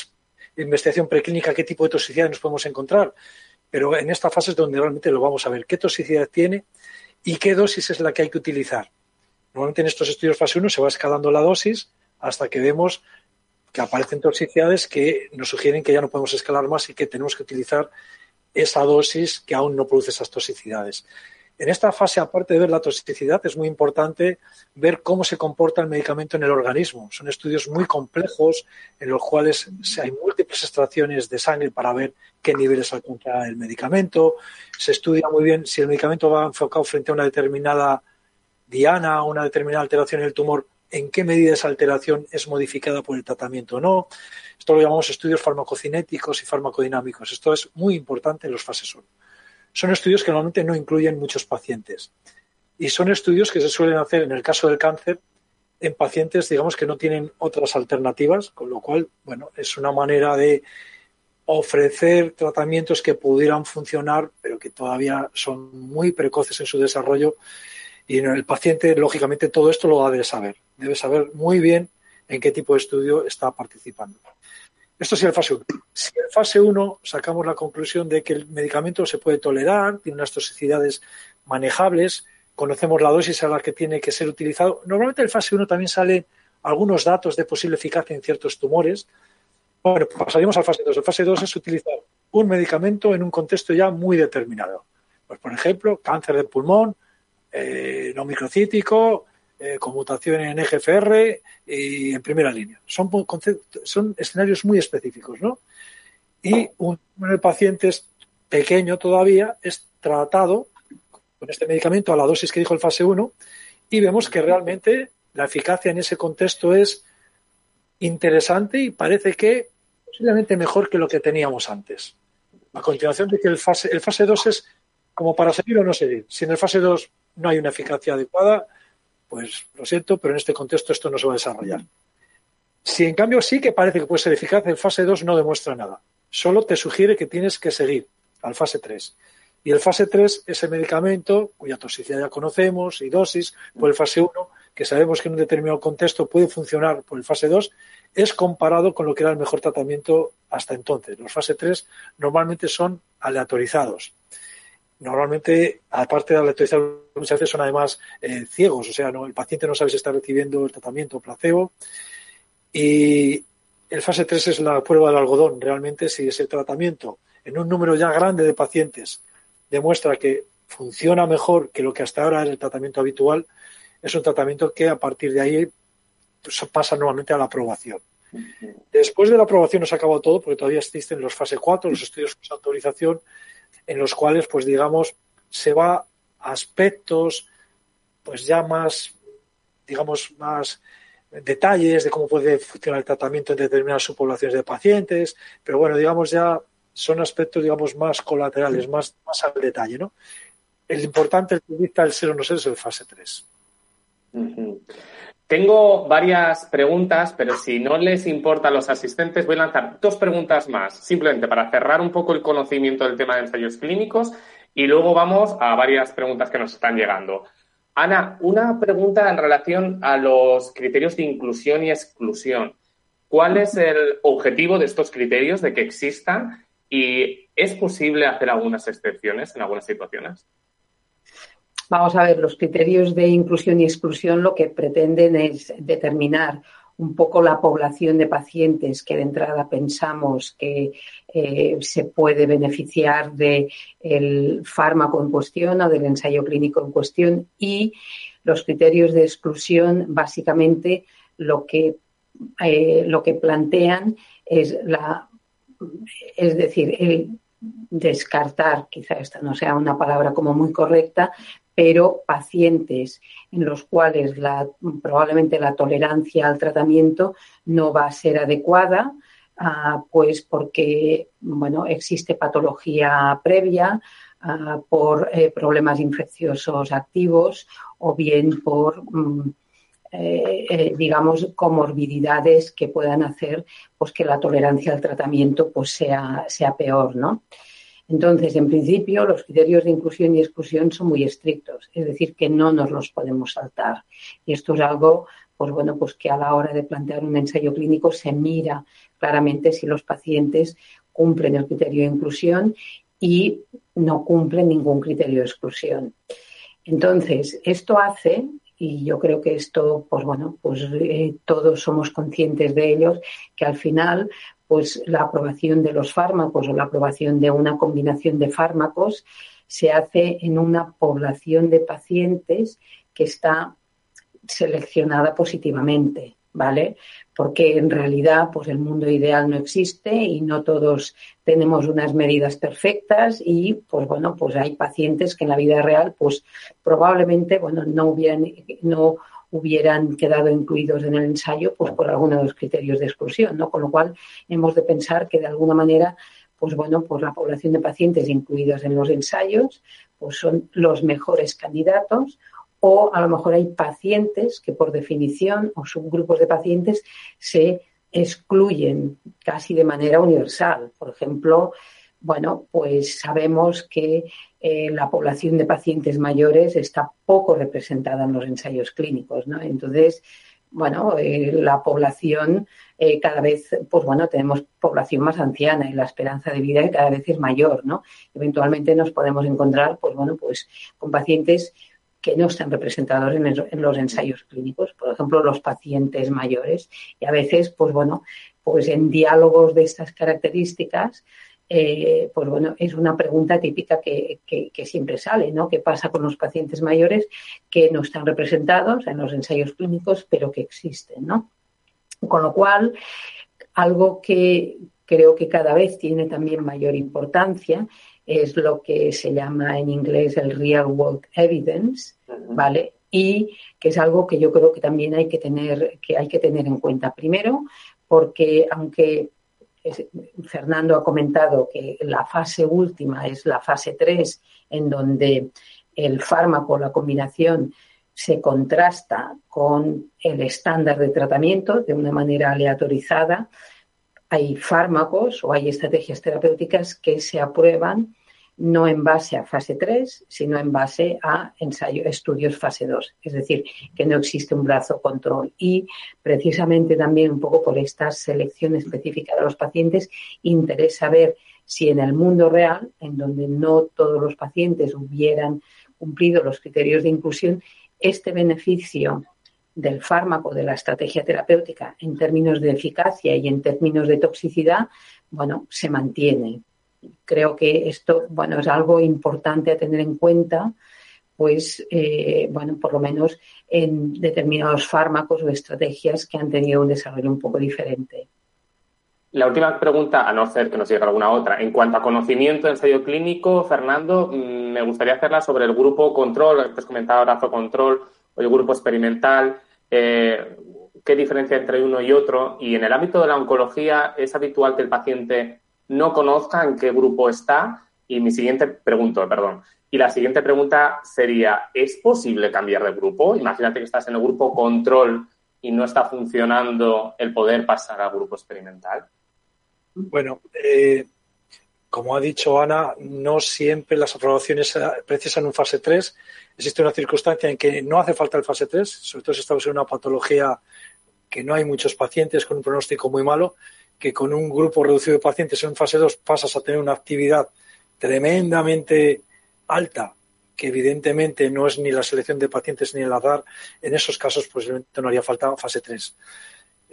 investigación preclínica qué tipo de toxicidad nos podemos encontrar, pero en esta fase es donde realmente lo vamos a ver, qué toxicidad tiene y qué dosis es la que hay que utilizar. Normalmente en estos estudios fase 1 se va escalando la dosis hasta que vemos que aparecen toxicidades que nos sugieren que ya no podemos escalar más y que tenemos que utilizar esa dosis que aún no produce esas toxicidades. En esta fase, aparte de ver la toxicidad, es muy importante ver cómo se comporta el medicamento en el organismo. Son estudios muy complejos en los cuales hay múltiples extracciones de sangre para ver qué niveles alcanza el medicamento. Se estudia muy bien si el medicamento va enfocado frente a una determinada diana, una determinada alteración en el tumor, en qué medida esa alteración es modificada por el tratamiento o no. Esto lo llamamos estudios farmacocinéticos y farmacodinámicos. Esto es muy importante en los fases 1. Son estudios que normalmente no incluyen muchos pacientes. Y son estudios que se suelen hacer en el caso del cáncer en pacientes, digamos, que no tienen otras alternativas, con lo cual, bueno, es una manera de ofrecer tratamientos que pudieran funcionar, pero que todavía son muy precoces en su desarrollo. Y el paciente, lógicamente, todo esto lo debe saber. Debe saber muy bien en qué tipo de estudio está participando. Esto es el fase 1. Si en fase 1 sacamos la conclusión de que el medicamento se puede tolerar, tiene unas toxicidades manejables, conocemos la dosis a la que tiene que ser utilizado. Normalmente en fase 1 también salen algunos datos de posible eficacia en ciertos tumores. Bueno, pasaríamos al fase 2. El fase 2 es utilizar un medicamento en un contexto ya muy determinado. Pues, por ejemplo, cáncer de pulmón, eh, no microcítico, eh, en EGFR y en primera línea. Son, son escenarios muy específicos, ¿no? Y un número de pacientes pequeño todavía es tratado con este medicamento a la dosis que dijo el fase 1 y vemos que realmente la eficacia en ese contexto es interesante y parece que posiblemente mejor que lo que teníamos antes. A continuación de que el fase, el fase 2 es como para seguir o no seguir. Si en el fase 2 no hay una eficacia adecuada, pues lo siento, pero en este contexto esto no se va a desarrollar. Si en cambio sí que parece que puede ser eficaz, el fase 2 no demuestra nada. Solo te sugiere que tienes que seguir al fase 3. Y el fase 3 es el medicamento cuya toxicidad ya conocemos y dosis por el fase 1, que sabemos que en un determinado contexto puede funcionar por el fase 2, es comparado con lo que era el mejor tratamiento hasta entonces. Los fase 3 normalmente son aleatorizados normalmente, aparte de aleatorizar, muchas veces son además eh, ciegos, o sea, no, el paciente no sabe si está recibiendo el tratamiento placebo. Y el fase 3 es la prueba del algodón. Realmente, si ese tratamiento en un número ya grande de pacientes demuestra que funciona mejor que lo que hasta ahora es el tratamiento habitual, es un tratamiento que a partir de ahí pues, pasa nuevamente a la aprobación. Después de la aprobación no se ha acabado todo porque todavía existen los fase 4, los estudios de autorización, en los cuales, pues digamos, se va a aspectos, pues ya más, digamos, más detalles de cómo puede funcionar el tratamiento en determinadas subpoblaciones de pacientes, pero bueno, digamos ya son aspectos, digamos, más colaterales, más, más al detalle, ¿no? El importante, el que dicta el ser o no ser, es el fase 3. Tengo varias preguntas, pero si no les importa a los asistentes, voy a lanzar dos preguntas más, simplemente para cerrar un poco el conocimiento del tema de ensayos clínicos y luego vamos a varias preguntas que nos están llegando. Ana, una pregunta en relación a los criterios de inclusión y exclusión. ¿Cuál es el objetivo de estos criterios, de que existan? ¿Y es posible hacer algunas excepciones en algunas situaciones? Vamos a ver, los criterios de inclusión y exclusión lo que pretenden es determinar un poco la población de pacientes que de entrada pensamos que eh, se puede beneficiar del fármaco en cuestión o del ensayo clínico en cuestión y los criterios de exclusión básicamente lo que, eh, lo que plantean es la es decir, el descartar, quizá esta no sea una palabra como muy correcta, pero pacientes en los cuales probablemente la tolerancia al tratamiento no va a ser adecuada, ah, pues porque bueno, existe patología previa, ah, por eh, problemas infecciosos activos o bien por, mm, eh, eh, digamos, comorbididades que puedan hacer pues, que la tolerancia al tratamiento pues, sea, sea peor, ¿no? Entonces, en principio, los criterios de inclusión y exclusión son muy estrictos, es decir, que no nos los podemos saltar. Y esto es algo, pues bueno, pues que a la hora de plantear un ensayo clínico se mira claramente si los pacientes cumplen el criterio de inclusión y no cumplen ningún criterio de exclusión. Entonces, esto hace, y yo creo que esto, pues bueno, pues eh, todos somos conscientes de ellos, que al final pues la aprobación de los fármacos o la aprobación de una combinación de fármacos se hace en una población de pacientes que está seleccionada positivamente, ¿vale? Porque en realidad, pues el mundo ideal no existe y no todos tenemos unas medidas perfectas y, pues bueno, pues hay pacientes que en la vida real, pues probablemente, bueno, no hubieran, no hubieran quedado incluidos en el ensayo pues por alguno de los criterios de exclusión, ¿no? Con lo cual hemos de pensar que de alguna manera pues bueno, pues la población de pacientes incluidos en los ensayos pues son los mejores candidatos o a lo mejor hay pacientes que por definición o subgrupos de pacientes se excluyen casi de manera universal. Por ejemplo, bueno, pues sabemos que eh, la población de pacientes mayores está poco representada en los ensayos clínicos, ¿no? Entonces, bueno, eh, la población eh, cada vez, pues bueno, tenemos población más anciana y la esperanza de vida cada vez es mayor, ¿no? Eventualmente nos podemos encontrar, pues bueno, pues con pacientes que no están representados en, en, los ensayos clínicos, por ejemplo, los pacientes mayores. Y a veces, pues bueno, pues en diálogos de estas características, eh, pues bueno, es una pregunta típica que, siempre sale, ¿no? ¿Qué pasa con los pacientes mayores que no están representados en los ensayos clínicos, pero que existen, ¿no? Con lo cual, algo que creo que cada vez tiene también mayor importancia es lo que se llama en inglés el real world evidence, ¿vale? Y que es algo que yo creo que también hay que tener, que hay que tener en cuenta. Primero, porque aunque Fernando ha comentado que la fase última es la fase 3, en donde el fármaco, la combinación, se contrasta con el estándar de tratamiento de una manera aleatorizada. Hay fármacos o hay estrategias terapéuticas que se aprueban no en base a fase 3, sino en base a ensayo, estudios fase 2. Es decir, que no existe un brazo control. Y precisamente también un poco por esta selección específica de los pacientes, interesa ver si en el mundo real, en donde no todos los pacientes hubieran cumplido los criterios de inclusión, este beneficio del fármaco, de la estrategia terapéutica, en términos de eficacia y en términos de toxicidad, bueno, se mantiene creo que esto, bueno, es algo importante a tener en cuenta, pues, eh, bueno, por lo menos en determinados fármacos o estrategias que han tenido un desarrollo un poco diferente. La última pregunta, a no ser que nos llegue alguna otra. En cuanto a conocimiento de ensayo clínico, Fernando, mm, me gustaría hacerla sobre el grupo control, que has comentado brazo control, o el grupo experimental. Eh, ¿Qué diferencia entre uno y otro? Y en el ámbito de la oncología, ¿es habitual que el paciente no conozca en qué grupo está. Y mi siguiente pregunta, perdón. Y la siguiente pregunta sería, ¿es posible cambiar de grupo? Imagínate que estás en el grupo control y no está funcionando el poder pasar al grupo experimental. Bueno, eh, como ha dicho Ana, no siempre las aprobaciones precisan un fase 3. Existe una circunstancia en que no hace falta el fase 3, sobre todo si estamos en una patología que no hay muchos pacientes con un pronóstico muy malo que con un grupo reducido de pacientes en fase 2 pasas a tener una actividad tremendamente alta que evidentemente no es ni la selección de pacientes ni el azar, en esos casos posiblemente no haría falta fase 3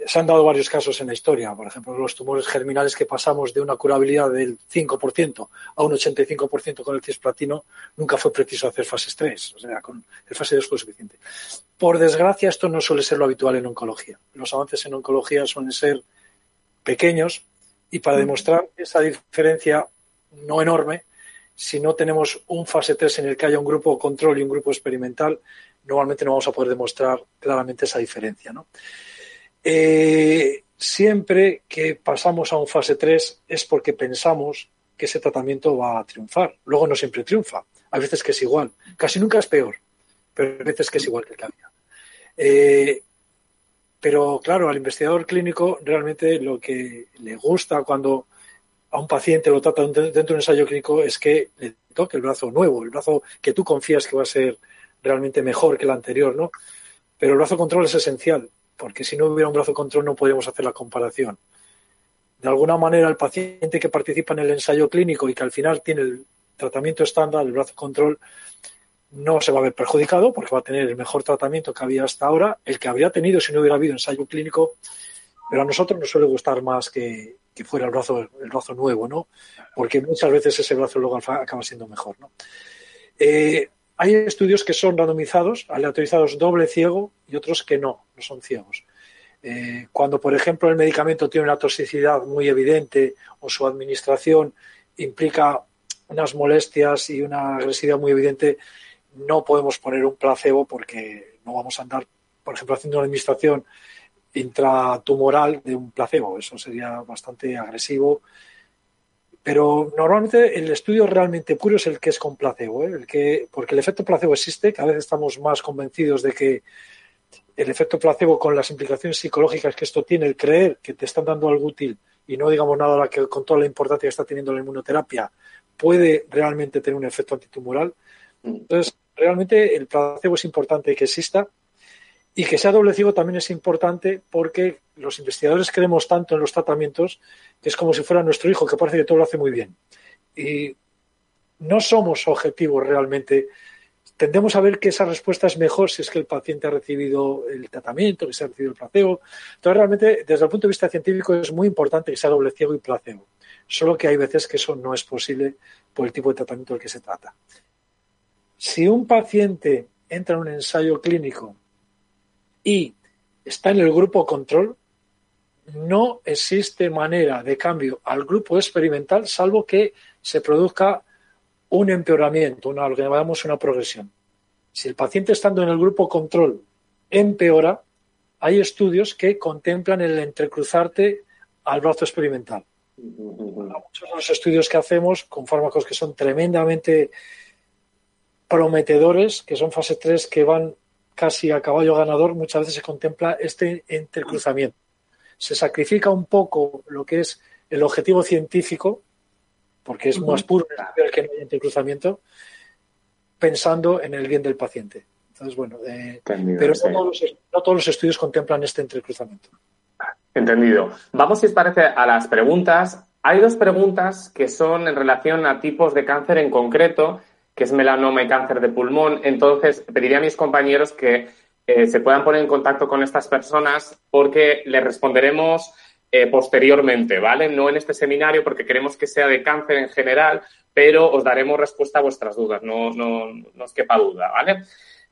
se han dado varios casos en la historia, por ejemplo, los tumores germinales que pasamos de una curabilidad del 5% a un 85% con el cisplatino, nunca fue preciso hacer fases 3, o sea, con el fase 2 fue suficiente. Por desgracia, esto no suele ser lo habitual en oncología. Los avances en oncología suelen ser pequeños y para demostrar esa diferencia no enorme, si no tenemos un fase 3 en el que haya un grupo control y un grupo experimental, normalmente no vamos a poder demostrar claramente esa diferencia, ¿no? Eh, siempre que pasamos a un fase 3 es porque pensamos que ese tratamiento va a triunfar. Luego no siempre triunfa. Hay veces que es igual. Casi nunca es peor, pero hay veces que es igual que el que había. Eh, pero claro, al investigador clínico realmente lo que le gusta cuando a un paciente lo trata dentro de un ensayo clínico es que le toque el brazo nuevo, el brazo que tú confías que va a ser realmente mejor que el anterior, ¿no? Pero el brazo control es esencial porque si no hubiera un brazo control no podríamos hacer la comparación. De alguna manera, el paciente que participa en el ensayo clínico y que al final tiene el tratamiento estándar, el brazo control, no se va a ver perjudicado porque va a tener el mejor tratamiento que había hasta ahora, el que habría tenido si no hubiera habido ensayo clínico, pero a nosotros nos suele gustar más que, fuera el brazo, el brazo nuevo, ¿no? Porque muchas veces ese brazo luego acaba siendo mejor, ¿no? Eh, hay estudios que son randomizados, aleatorizados doble ciego y otros que no, no son ciegos. Eh, cuando, por ejemplo, el medicamento tiene una toxicidad muy evidente o su administración implica unas molestias y una agresividad muy evidente, no podemos poner un placebo porque no vamos a andar, por ejemplo, haciendo una administración intratumoral de un placebo. Eso sería bastante agresivo pero normalmente el estudio realmente puro es el que es con placebo, ¿eh? el que, porque el efecto placebo existe, cada vez estamos más convencidos de que el efecto placebo con las implicaciones psicológicas que esto tiene, el creer que te están dando algo útil y no digamos nada que con toda la importancia que está teniendo la inmunoterapia, puede realmente tener un efecto antitumoral. Entonces, realmente el placebo es importante que exista y que sea doble ciego también es importante porque los investigadores creemos tanto en los tratamientos que es como si fuera nuestro hijo, que parece que todo lo hace muy bien. Y no somos objetivos realmente. Tendemos a ver que esa respuesta es mejor si es que el paciente ha recibido el tratamiento, que se ha recibido el placebo. Entonces, realmente, desde el punto de vista científico, es muy importante que sea doble ciego y placebo. Solo que hay veces que eso no es posible por el tipo de tratamiento del que se trata. Si un paciente entra en un ensayo clínico y está en el grupo control, no existe manera de cambio al grupo experimental salvo que se produzca un empeoramiento, una, lo que llamamos una progresión. Si el paciente estando en el grupo control empeora, hay estudios que contemplan el entrecruzarte al brazo experimental. Muchos de los estudios que hacemos con fármacos que son tremendamente prometedores, que son fase 3, que van casi a caballo ganador, muchas veces se contempla este entrecruzamiento. Se sacrifica un poco lo que es el objetivo científico, porque es más puro que no hay entrecruzamiento, pensando en el bien del paciente. Entonces, bueno, eh, pero no, todos los, estudios contemplan este entrecruzamiento. Entendido. Vamos, si os parece, a las preguntas. Hay dos preguntas que son en relación a tipos de cáncer en concreto que es melanoma y cáncer de pulmón. Entonces, pediría a mis compañeros que eh, se puedan poner en contacto con estas personas porque les responderemos eh, posteriormente, ¿vale? No en este seminario porque queremos que sea de cáncer en general, pero os daremos respuesta a vuestras dudas, no, no, no os quepa duda, ¿vale?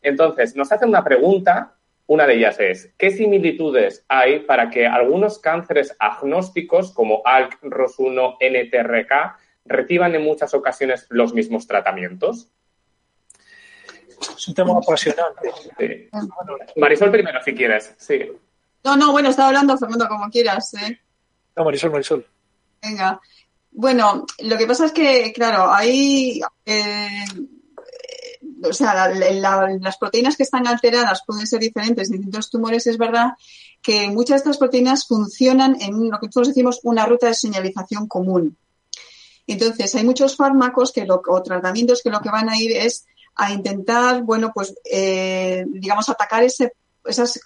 Entonces, nos hacen una pregunta, una de ellas es, ¿qué similitudes hay para que algunos cánceres agnósticos como ALK, ROS1, NTRK reciban en muchas ocasiones los mismos tratamientos? Es un tema apasionante. Marisol primero, si quieres. Sí. No, no, bueno, estaba hablando Fernando como quieras. ¿eh? No, Marisol, Marisol. Venga. Bueno, lo que pasa es que, claro, hay... Eh, o sea, las proteínas que están alteradas pueden ser diferentes en distintos tumores. Es verdad que muchas de estas proteínas funcionan en lo que nosotros decimos una ruta de señalización común. Entonces, hay muchos fármacos que o tratamientos que lo que van a ir es a intentar, bueno, pues, eh, digamos, atacar ese, esos eh,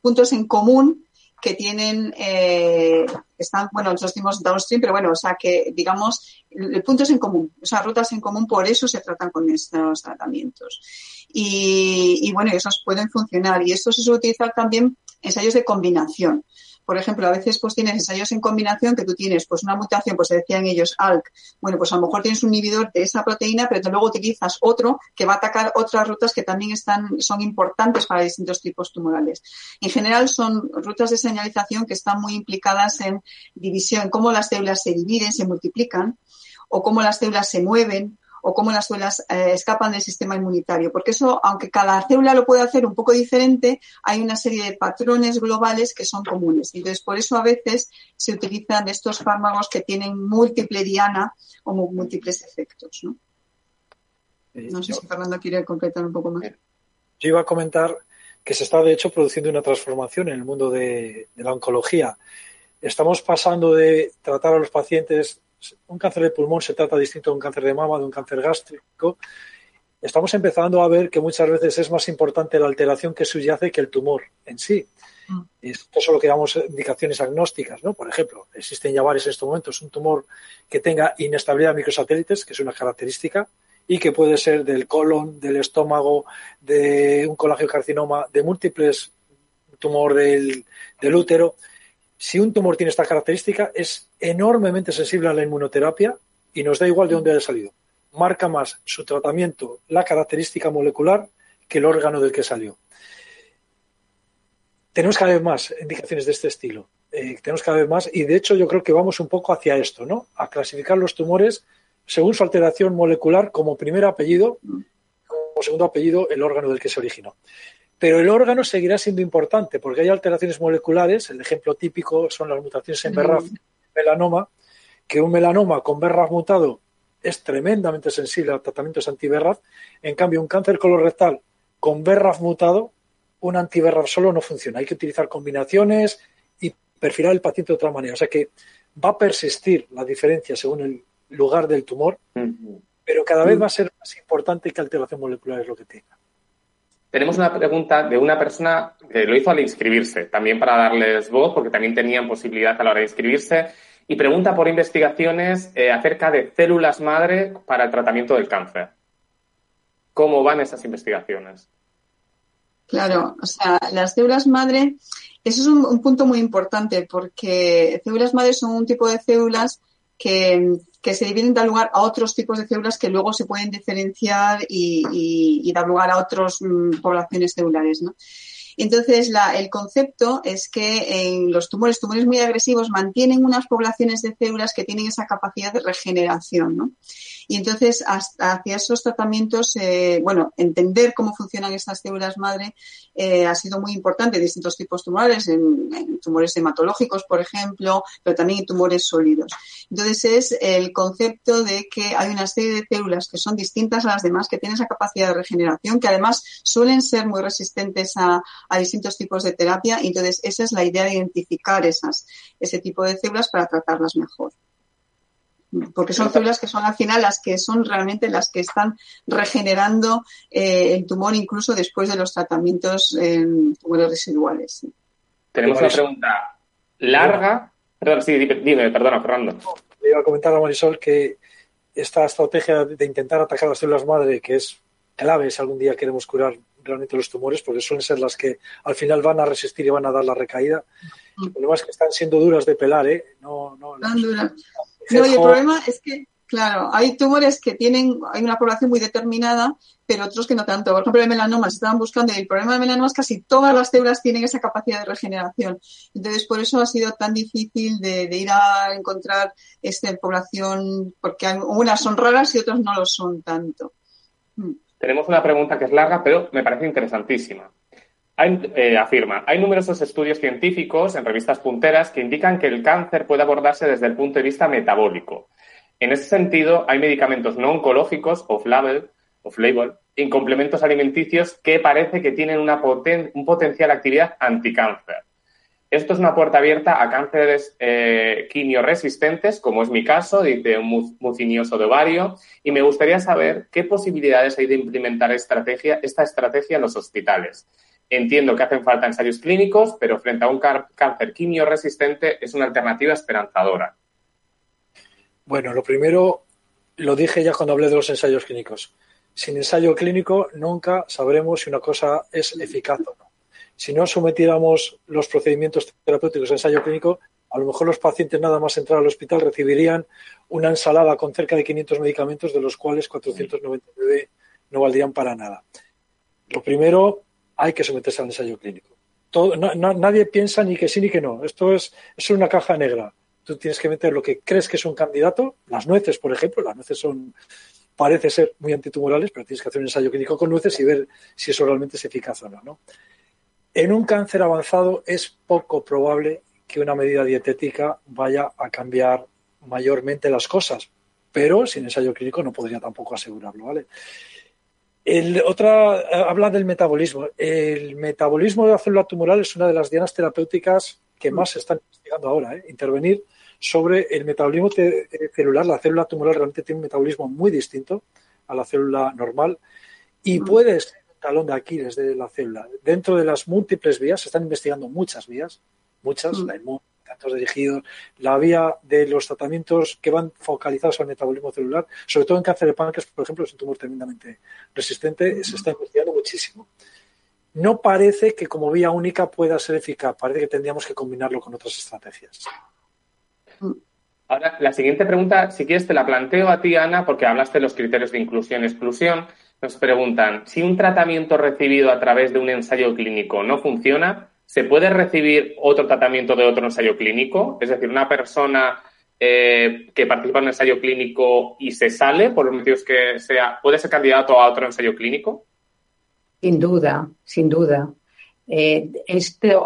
puntos en común que tienen eh, están, bueno, nosotros decimos downstream, pero bueno, o sea que, digamos, el punto es en común, o sea, rutas en común, por eso se tratan con estos tratamientos. Y, y bueno, esos pueden funcionar y esto se suele utilizar también ensayos de combinación por ejemplo, a veces pues tienes ensayos en combinación que tú tienes pues una mutación, pues decían ellos ALK. Bueno, pues a lo mejor tienes un inhibidor de esa proteína, pero luego utilizas otro que va a atacar otras rutas que también están, son importantes para distintos tipos tumorales. En general son rutas de señalización que están muy implicadas en división, cómo las células se dividen, se multiplican, o cómo las células se mueven, o cómo las células eh, escapan del sistema inmunitario. Porque eso, aunque cada célula lo puede hacer un poco diferente, hay una serie de patrones globales que son comunes. Entonces, por eso a veces se utilizan estos fármacos que tienen múltiple diana o múltiples efectos. No, no sé si Fernando quiere completar un poco más. Yo iba a comentar que se está, de hecho, produciendo una transformación en el mundo de, de la oncología. Estamos pasando de tratar a los pacientes un cáncer de pulmón se trata distinto de un cáncer de mama, de un cáncer gástrico. Estamos empezando a ver que muchas veces es más importante la alteración que subyace que el tumor en sí. Mm. Esto es lo que llamamos indicaciones agnósticas, ¿no? Por ejemplo, existen ya varios en estos momentos, un tumor que tenga inestabilidad de microsatélites, que es una característica, y que puede ser del colon, del estómago, de un carcinoma, de múltiples tumor del, del útero si un tumor tiene esta característica, es enormemente sensible a la inmunoterapia y nos da igual de dónde haya salido. Marca más su tratamiento, la característica molecular, que el órgano del que salió. Tenemos cada vez más indicaciones de este estilo. Eh, tenemos cada vez más, y de hecho yo creo que vamos un poco hacia esto, ¿no? A clasificar los tumores según su alteración molecular como primer apellido, como segundo apellido, el órgano del que se originó. Pero el órgano seguirá siendo importante porque hay alteraciones moleculares. El ejemplo típico son las mutaciones en BRAF, melanoma, que un melanoma con BRAF mutado es tremendamente sensible a tratamientos anti-BRAF. En cambio, un cáncer colorectal con BRAF mutado, un anti-BRAF solo no funciona. Hay que utilizar combinaciones y perfilar el paciente de otra manera. O sea que va a persistir la diferencia según el lugar del tumor, pero cada vez va a ser más importante que alteración molecular es lo que tenga. Tenemos una pregunta de una persona que lo hizo al inscribirse, también para darles voz, porque también tenían posibilidad a la hora de inscribirse, y pregunta por investigaciones eh, acerca de células madre para el tratamiento del cáncer. ¿Cómo van esas investigaciones? Claro, o sea, las células madre, eso es un punto muy importante, porque células madre son un tipo de células que, se dividen y dan lugar a otros tipos de células que luego se pueden diferenciar y, dar lugar a otras mm, poblaciones celulares. ¿no? Entonces, el concepto es que en los tumores, tumores muy agresivos, mantienen unas poblaciones de células que tienen esa capacidad de regeneración. ¿no? Y entonces, hacia esos tratamientos, eh, bueno, entender cómo funcionan estas células madre eh, ha sido muy importante en distintos tipos tumorales, en, tumores hematológicos, por ejemplo, pero también en tumores sólidos. Entonces, es el concepto de que hay una serie de células que son distintas a las demás, que tienen esa capacidad de regeneración, que además suelen ser muy resistentes a, a distintos tipos de terapia. Y entonces, esa es la idea de identificar esas, ese tipo de células para tratarlas mejor porque son células que son al final las que son realmente las que están regenerando eh, el tumor incluso después de los tratamientos en tumores residuales. Tenemos una pregunta larga. Perdón, sí, dime, perdona, Fernando. Le iba a comentar a Marisol que esta estrategia de intentar atacar las células madre, que es clave si algún día queremos curar realmente los tumores, porque suelen ser las que al final van a resistir y van a dar la recaída. El problema es que están siendo duras de pelar, ¿eh? No, no, duras. No, y el problema es que, claro, hay tumores que tienen, hay una población muy determinada, pero otros que no tanto. Por ejemplo, el melanoma se estaban buscando y el problema del melanoma es que casi todas las células tienen esa capacidad de regeneración. Entonces, por eso ha sido tan difícil de, ir a encontrar esta población, porque unas son raras y otras no lo son tanto. Hmm. Tenemos una pregunta que es larga, pero me parece interesantísima. Eh, afirma, hay numerosos estudios científicos en revistas punteras que indican que el cáncer puede abordarse desde el punto de vista metabólico. En ese sentido, hay medicamentos no oncológicos, off-label, off-label, y complementos alimenticios que parece que tienen una un potencial actividad anticáncer. Esto es una puerta abierta a cánceres eh, quimioresistentes, como es mi caso, de un mucinioso de ovario, y me gustaría saber qué posibilidades hay de implementar estrategia, esta estrategia en los hospitales Entiendo que hacen falta ensayos clínicos, pero frente a un cáncer quimio resistente es una alternativa esperanzadora. Bueno, lo primero lo dije ya cuando hablé de los ensayos clínicos. Sin ensayo clínico nunca sabremos si una cosa es eficaz o no. Si no sometiéramos los procedimientos terapéuticos a ensayo clínico, a lo mejor los pacientes nada más entrar al hospital recibirían una ensalada con cerca de 500 medicamentos, de los cuales 499 no valdrían para nada. Lo primero, hay que someterse al ensayo clínico. nadie piensa ni que sí ni que no. Esto es, es una caja negra. Tú tienes que meter lo que crees que es un candidato. Las nueces, por ejemplo, las nueces son, parece ser muy antitumorales, pero tienes que hacer un ensayo clínico con nueces y ver si eso realmente es eficaz o no. ¿no? En un cáncer avanzado es poco probable que una medida dietética vaya a cambiar mayormente las cosas, pero sin ensayo clínico no podría tampoco asegurarlo, ¿vale? El, otra, eh, habla del metabolismo. El metabolismo de la célula tumoral es una de las dianas terapéuticas que más se están investigando ahora. ¿eh? Intervenir sobre el metabolismo eh, celular. La célula tumoral realmente tiene un metabolismo muy distinto a la célula normal y puede ser un talón de Aquiles de la célula. Dentro de las múltiples vías, se están investigando muchas vías, muchas, la inmun dirigidos, la vía de los tratamientos que van focalizados al metabolismo celular, sobre todo en cáncer de páncreas, por ejemplo, es un tumor tremendamente resistente, se está investigando muchísimo. No parece que como vía única pueda ser eficaz, parece que tendríamos que combinarlo con otras estrategias. Ahora, la siguiente pregunta, si quieres, te la planteo a ti, Ana, porque hablaste de los criterios de inclusión-exclusión. Nos preguntan, si un tratamiento recibido a través de un ensayo clínico no funciona, ¿se puede recibir otro tratamiento de otro ensayo clínico? Es decir, una persona eh, que participa en un ensayo clínico y se sale, por los motivos que sea, ¿puede ser candidato a otro ensayo clínico? Sin duda, sin duda. Eh,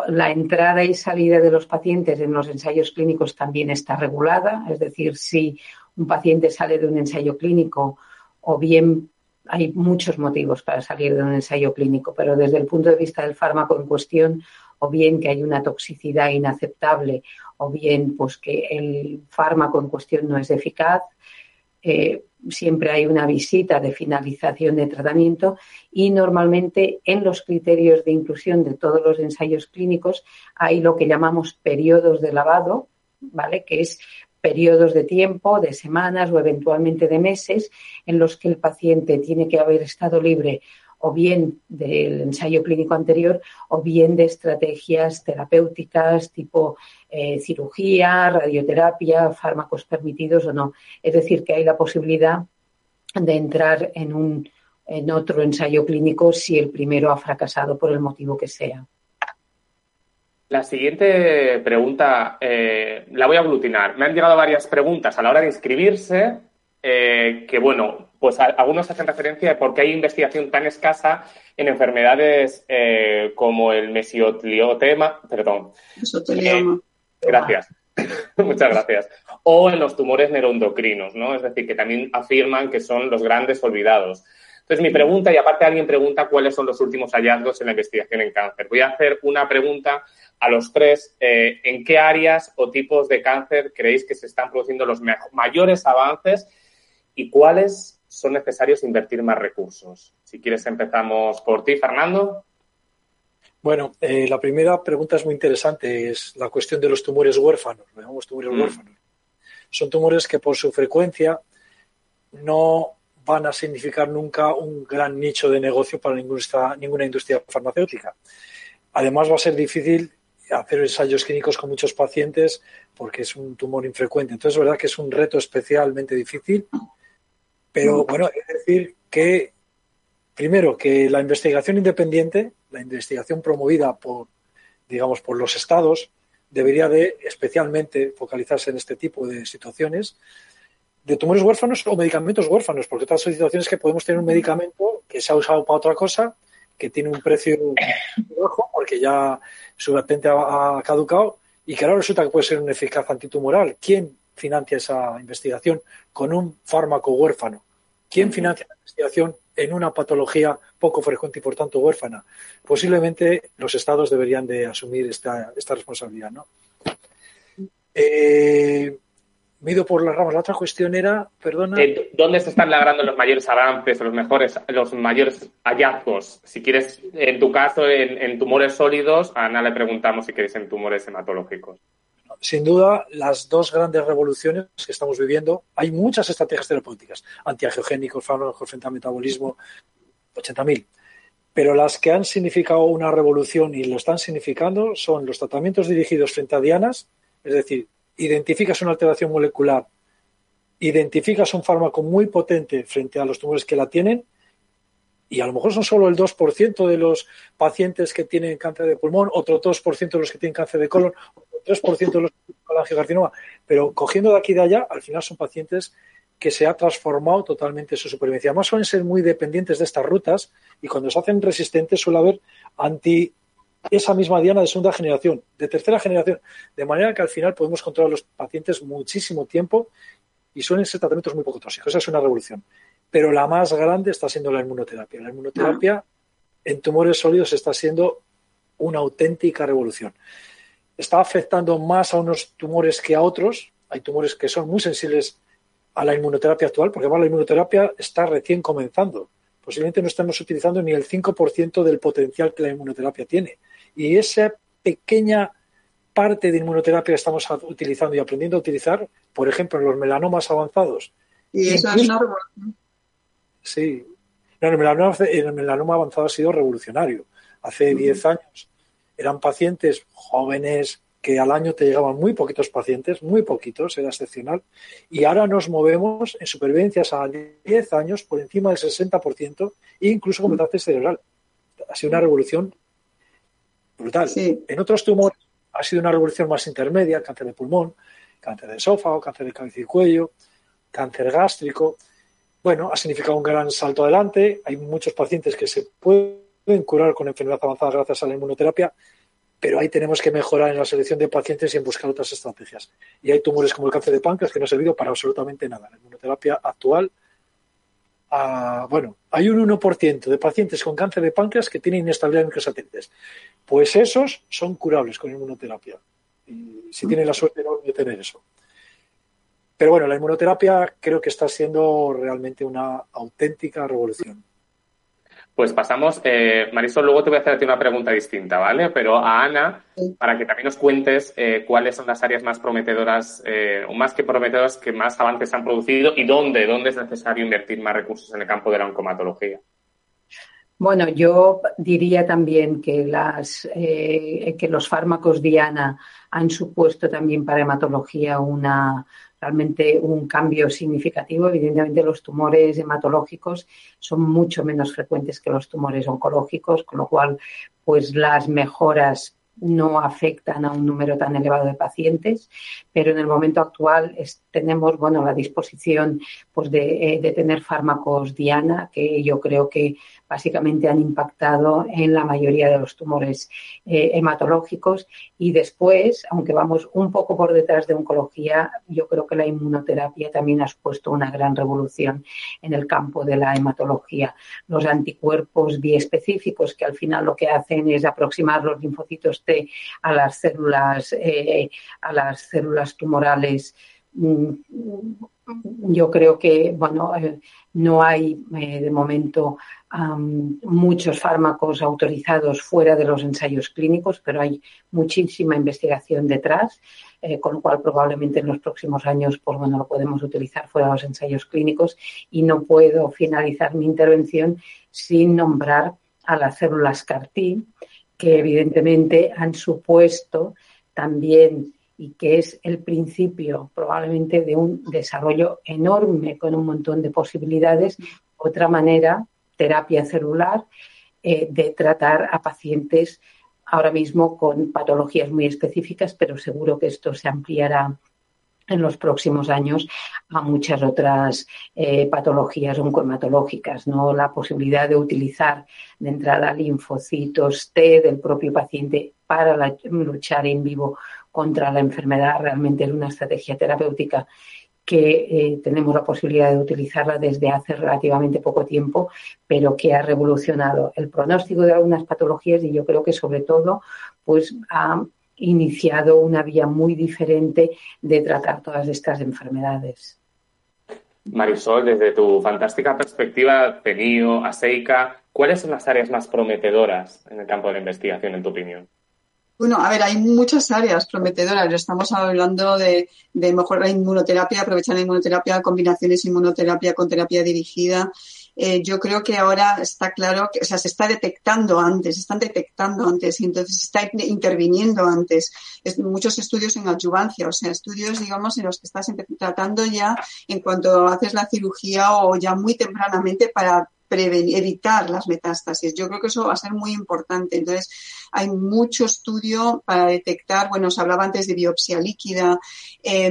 la entrada y salida de los pacientes en los ensayos clínicos también está regulada, es decir, si un paciente sale de un ensayo clínico o bien hay muchos motivos para salir de un ensayo clínico, pero desde el punto de vista del fármaco en cuestión, o bien que hay una toxicidad inaceptable, o bien pues que el fármaco en cuestión no es eficaz. Eh, siempre hay una visita de finalización de tratamiento y normalmente en los criterios de inclusión de todos los ensayos clínicos hay lo que llamamos periodos de lavado, ¿vale? Que es periodos de tiempo, de semanas o eventualmente de meses, en los que el paciente tiene que haber estado libre o bien del ensayo clínico anterior o bien de estrategias terapéuticas tipo eh, cirugía, radioterapia, fármacos permitidos o no. Es decir, que hay la posibilidad de entrar en, un, en otro ensayo clínico si el primero ha fracasado por el motivo que sea. La siguiente pregunta eh, la voy a aglutinar. Me han llegado varias preguntas a la hora de inscribirse eh, que, bueno, pues algunos hacen referencia de por qué hay investigación tan escasa en enfermedades eh, como el mesotelioma, perdón. Mesotelioma. gracias. Muchas gracias. O en los tumores neuroendocrinos, ¿no? Es decir, que también afirman que son los grandes olvidados. Entonces, mi pregunta, y aparte alguien pregunta cuáles son los últimos hallazgos en la investigación en cáncer. Voy a hacer una pregunta a los tres. Eh, ¿En qué áreas o tipos de cáncer creéis que se están produciendo los mayores avances y cuáles son necesarios invertir más recursos? Si quieres, empezamos por ti, Fernando. Bueno, eh, la primera pregunta es muy interesante, es la cuestión de los tumores huérfanos, llamamos tumores mm. huérfanos. Son tumores que por su frecuencia no van a significar nunca un gran nicho de negocio para ninguna, ninguna industria farmacéutica. Además, va a ser difícil hacer ensayos clínicos con muchos pacientes porque es un tumor infrecuente. Entonces, es verdad que es un reto especialmente difícil pero bueno, es decir que, primero, que la investigación independiente, la investigación promovida por, digamos, por los estados, debería de especialmente focalizarse en este tipo de situaciones de tumores huérfanos o medicamentos huérfanos, porque otras situaciones que podemos tener un medicamento que se ha usado para otra cosa, que tiene un precio bajo porque ya su patente ha, caducado y que ahora resulta que puede ser un eficaz antitumoral. ¿Quién financia esa investigación con un fármaco huérfano? ¿Quién financia la investigación en una patología poco frecuente y por tanto huérfana? Posiblemente los estados deberían de asumir esta, esta responsabilidad. ¿no? Eh, me he ido por las ramas. La otra cuestión era, perdona. Eh, ¿Dónde se están logrando los mayores avances, los mejores, los mayores hallazgos? Si quieres, en tu caso, en, tumores sólidos, a Ana le preguntamos si quieres en tumores hematológicos. Sin duda, las dos grandes revoluciones que estamos viviendo, hay muchas estrategias terapéuticas, antiangiogénicos, fármacos frente al metabolismo, 80.000. Pero las que han significado una revolución y lo están significando son los tratamientos dirigidos frente a dianas, es decir, identificas una alteración molecular, identificas un fármaco muy potente frente a los tumores que la tienen, y a lo mejor son solo el 2% de los pacientes que tienen cáncer de pulmón, otro 2% de los que tienen cáncer de colon, 3% de los que tienen angiocarcinoma, pero cogiendo de aquí y de allá, al final son pacientes que se ha transformado totalmente su supervivencia. Además suelen ser muy dependientes de estas rutas y cuando se hacen resistentes suele haber anti esa misma diana de segunda generación, de tercera generación, de manera que al final podemos controlar a los pacientes muchísimo tiempo y suelen ser tratamientos muy poco tóxicos. Esa es una revolución. Pero la más grande está siendo la inmunoterapia. La inmunoterapia en tumores sólidos está siendo una auténtica revolución. Está afectando más a unos tumores que a otros. Hay tumores que son muy sensibles a la inmunoterapia actual, porque además la inmunoterapia está recién comenzando. Posiblemente no estemos utilizando ni el 5% del potencial que la inmunoterapia tiene. Y esa pequeña parte de inmunoterapia que estamos utilizando y aprendiendo a utilizar, por ejemplo, en los melanomas avanzados. Y eso es. Sí. el, melanoma, avanzado ha sido revolucionario. Hace 10 años eran pacientes jóvenes que al año te llegaban muy poquitos pacientes, muy poquitos, era excepcional. Y ahora nos movemos en supervivencias a 10 años por encima del 60%, incluso con metástasis cerebral. Ha sido una revolución brutal. En otros tumores ha sido una revolución más intermedia, cáncer de pulmón, cáncer de esófago, cáncer de cabeza y cuello, cáncer gástrico. Bueno, ha significado un gran salto adelante. Hay muchos pacientes que se pueden curar con enfermedad avanzada gracias a la inmunoterapia, pero ahí tenemos que mejorar en la selección de pacientes y en buscar otras estrategias. Y hay tumores como el cáncer de páncreas que no ha servido para absolutamente nada. La inmunoterapia actual bueno, hay un 1% de pacientes con cáncer de páncreas que tienen inestabilidad en microsatélites. Pues esos son curables con inmunoterapia. Y si tienen la suerte de tener eso. Pero bueno, la inmunoterapia creo que está siendo realmente una auténtica revolución. Pues pasamos, eh, Marisol, luego te voy a hacerte una pregunta distinta, ¿vale? Pero a Ana, para que también nos cuentes eh, cuáles son las áreas más prometedoras, eh, o más que prometedoras, que más avances han producido y dónde, dónde es necesario invertir más recursos en el campo de la oncomatología. Bueno, yo diría también que, las, que los fármacos Diana han supuesto también para hematología una, realmente un cambio significativo. Evidentemente, los tumores hematológicos son mucho menos frecuentes que los tumores oncológicos, con lo cual, pues las mejoras no afectan a un número tan elevado de pacientes, pero en el momento actual tenemos bueno la disposición pues de, eh, de, tener fármacos Diana que yo creo que básicamente han impactado en la mayoría de los tumores eh, hematológicos y después, aunque vamos un poco por detrás de oncología, yo creo que la inmunoterapia también ha supuesto una gran revolución en el campo de la hematología. Los anticuerpos biespecíficos que al final lo que hacen es aproximar los linfocitos A las células, eh, a las células tumorales. Mm, yo creo que bueno eh, no hay de momento muchos fármacos autorizados fuera de los ensayos clínicos, pero hay muchísima investigación detrás, eh, con lo cual probablemente en los próximos años pues bueno, lo podemos utilizar fuera de los ensayos clínicos. Y no puedo finalizar mi intervención sin nombrar a las células CAR-T, que evidentemente han supuesto también y que es el principio probablemente de un desarrollo enorme con un montón de posibilidades. Otra manera terapia celular eh, de tratar a pacientes ahora mismo con patologías muy específicas, pero seguro que esto se ampliará en los próximos años a muchas otras eh, patologías oncohematológicas, ¿no? La posibilidad de utilizar de entrada linfocitos T del propio paciente para luchar en vivo contra la enfermedad realmente es una estrategia terapéutica que eh, tenemos la posibilidad de utilizarla desde hace relativamente poco tiempo, pero que ha revolucionado el pronóstico de algunas patologías y yo creo que sobre todo pues ha iniciado una vía muy diferente de tratar todas estas enfermedades. Marisol, desde tu fantástica perspectiva, TENIO, ASEICA, ¿cuáles son las áreas más prometedoras en el campo de la investigación, en tu opinión? Bueno, a ver, hay muchas áreas prometedoras. Estamos hablando de, de mejorar la inmunoterapia, aprovechar la inmunoterapia, combinaciones inmunoterapia con terapia dirigida. Eh, yo creo que ahora está claro que, o sea, se está detectando antes, se están detectando antes y entonces se está interviniendo antes. Es, muchos estudios en adyuvancia, o sea, estudios, digamos, en los que estás tratando ya en cuanto haces la cirugía o ya muy tempranamente para evitar las metástasis. Yo creo que eso va a ser muy importante. Entonces, hay mucho estudio para detectar, bueno, os hablaba antes de biopsia líquida, eh,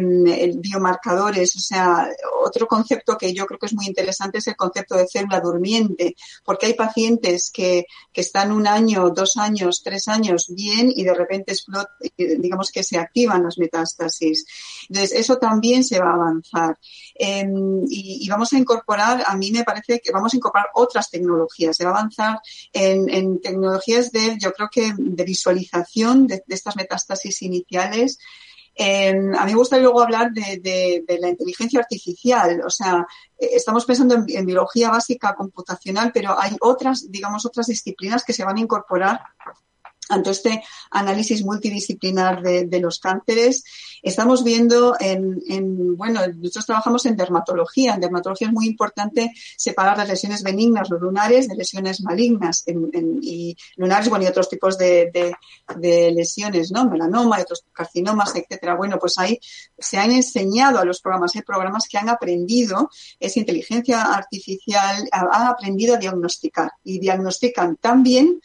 biomarcadores, o sea, otro concepto que yo creo que es muy interesante es el concepto de célula durmiente, porque hay pacientes que, que están un año, dos años, tres años bien y de repente explota, digamos que se activan las metástasis. Entonces, eso también se va a avanzar. Eh, y, y, vamos a incorporar, a mí me parece que vamos a incorporar otras tecnologías, se va a avanzar en, tecnologías de, yo creo que de, visualización de, estas metástasis iniciales. a mí me gusta luego hablar de, la inteligencia artificial. O sea, eh, estamos pensando en, en, biología básica computacional, pero hay otras, digamos, otras disciplinas que se van a incorporar ante este análisis multidisciplinar de, los cánceres. Estamos viendo en, en, bueno, nosotros trabajamos en dermatología. En dermatología es muy importante separar las lesiones benignas, los lunares, de lesiones malignas y lunares, bueno, y otros tipos de, de, lesiones, ¿no? Melanoma y otros carcinomas, etcétera. Bueno, pues ahí se han enseñado a los programas, hay programas que han aprendido, esa inteligencia artificial, han aprendido a diagnosticar y diagnostican tan bien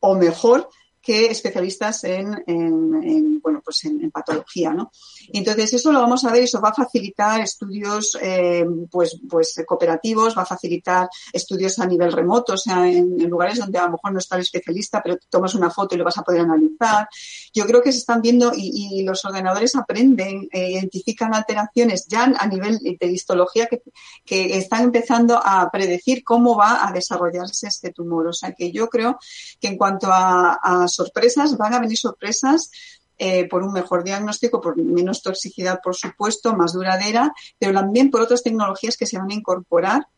o mejor que especialistas en, en, en bueno, pues en, patología, ¿no? Entonces, eso lo vamos a ver, eso va a facilitar estudios, eh, pues, pues cooperativos, va a facilitar estudios a nivel remoto, o sea, en, lugares donde a lo mejor no está el especialista, pero tomas una foto y lo vas a poder analizar. Yo creo que se están viendo y, los ordenadores aprenden, eh, identifican alteraciones ya a nivel de histología que, que están empezando a predecir cómo va a desarrollarse este tumor. O sea, que yo creo que en cuanto a sorpresas, van a venir sorpresas eh, por un mejor diagnóstico, por menos toxicidad, por supuesto, más duradera, pero también por otras tecnologías que se van a incorporar,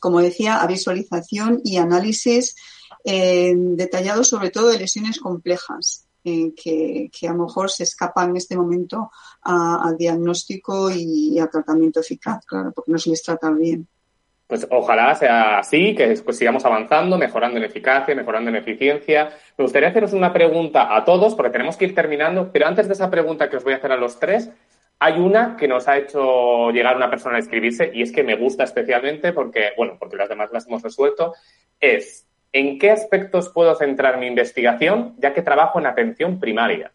como decía, a visualización y análisis eh, detallados sobre todo de lesiones complejas. Eh, que, que, a lo mejor se escapan en este momento al diagnóstico y, y a tratamiento eficaz, claro, porque no se les trata bien. Pues ojalá sea así, que pues, sigamos avanzando, mejorando en eficacia, mejorando en eficiencia. Me gustaría haceros una pregunta a todos, porque tenemos que ir terminando, pero antes de esa pregunta que os voy a hacer a los tres, hay una que nos ha hecho llegar una persona a escribirse y es que me gusta especialmente porque, bueno, porque las demás las hemos resuelto, es ¿en qué aspectos puedo centrar mi investigación ya que trabajo en atención primaria?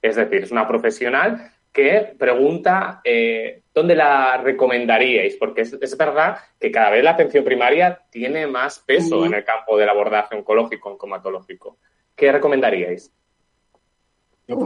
Es decir, es una profesional que pregunta eh, dónde la recomendaríais, porque es, es, verdad que cada vez la atención primaria tiene más peso uh -huh. en el campo del abordaje oncológico, oncomatológico. ¿Qué recomendaríais? Yo,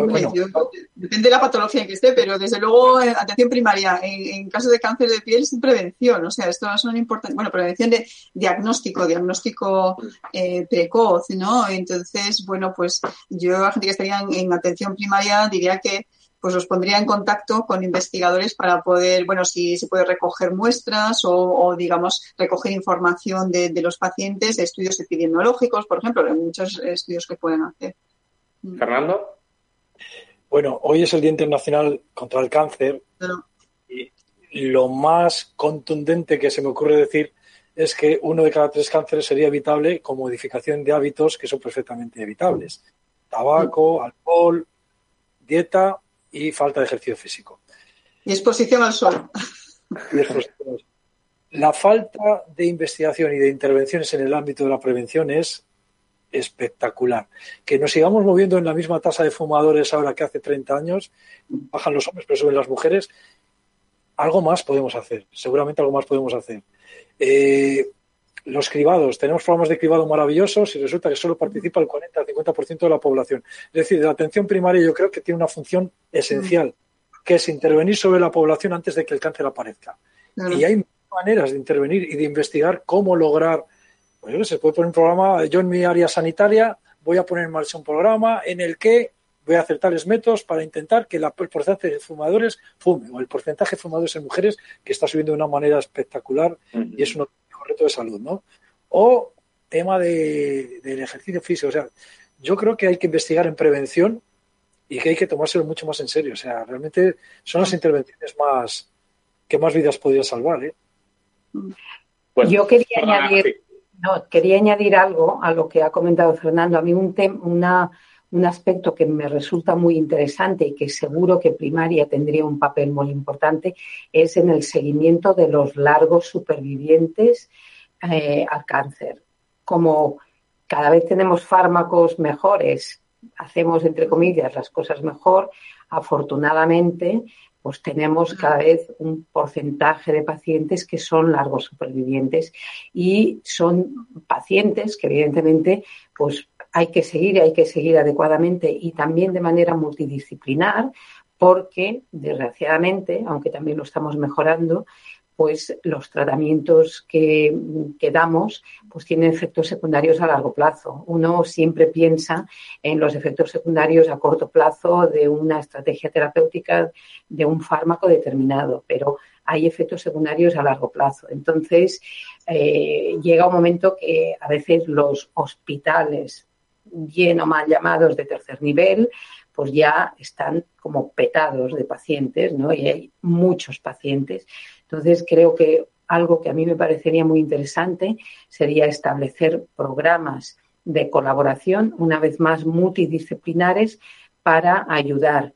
depende de la patología en que esté, pero desde luego en atención primaria, en, en, caso de cáncer de piel, es prevención. O sea, esto es una importante, bueno, prevención de diagnóstico, diagnóstico eh, precoz, ¿no? Entonces, bueno, pues yo a gente que estaría en, en atención primaria diría que pues os pondría en contacto con investigadores para poder, bueno, si se puede recoger muestras o, o digamos, recoger información de, de, los pacientes, de estudios epidemiológicos, por ejemplo, hay muchos estudios que pueden hacer. Mm. Fernando. Bueno, hoy es el Día Internacional contra el Cáncer no. y lo más contundente que se me ocurre decir es que uno de cada tres cánceres sería evitable con modificación de hábitos que son perfectamente evitables. Tabaco, alcohol, dieta y falta de ejercicio físico. Y exposición al sol. La falta de investigación y de intervenciones en el ámbito de la prevención es espectacular. Que nos sigamos moviendo en la misma tasa de fumadores ahora que hace 30 años, bajan los hombres, pero suben las mujeres, algo más podemos hacer, seguramente algo más podemos hacer. Eh, los cribados, tenemos programas de cribado maravillosos y resulta que solo participa el 40 al 50% de la población. Es decir, la atención primaria yo creo que tiene una función esencial, que es intervenir sobre la población antes de que el cáncer aparezca. Claro. Y hay maneras de intervenir y de investigar cómo lograr, pues yo se puede poner un programa, yo en mi área sanitaria voy a poner en marcha un programa en el que voy a hacer tales métodos para intentar que el porcentaje de fumadores fume, o el porcentaje de fumadores en mujeres que está subiendo de una manera espectacular y es un reto de salud, ¿no? O tema de, del ejercicio físico, o sea, yo creo que hay que investigar en prevención y que hay que tomárselo mucho más en serio, o sea, realmente son las intervenciones más que más vidas podría salvar, ¿eh? Pues, yo quería añadir, no, quería añadir algo a lo que ha comentado Fernando. A mí un, una, un aspecto que me resulta muy interesante y que seguro que primaria tendría un papel muy importante es en el seguimiento de los largos supervivientes eh, al cáncer. Como cada vez tenemos fármacos mejores, hacemos, entre comillas, las cosas mejor, afortunadamente, pues tenemos cada vez un porcentaje de pacientes que son largos supervivientes y son pacientes que evidentemente pues hay que seguir hay que seguir adecuadamente y también de manera multidisciplinar porque desgraciadamente, aunque también lo estamos mejorando, pues los tratamientos que, damos pues tienen efectos secundarios a largo plazo. Uno siempre piensa en los efectos secundarios a corto plazo de una estrategia terapéutica de un fármaco determinado, pero hay efectos secundarios a largo plazo. Entonces, eh, llega un momento que a veces los hospitales, bien o mal llamados de tercer nivel, pues ya están como petados de pacientes, ¿no? Y hay muchos pacientes. Entonces, creo que algo que a mí me parecería muy interesante sería establecer programas de colaboración, una vez más multidisciplinares, para ayudar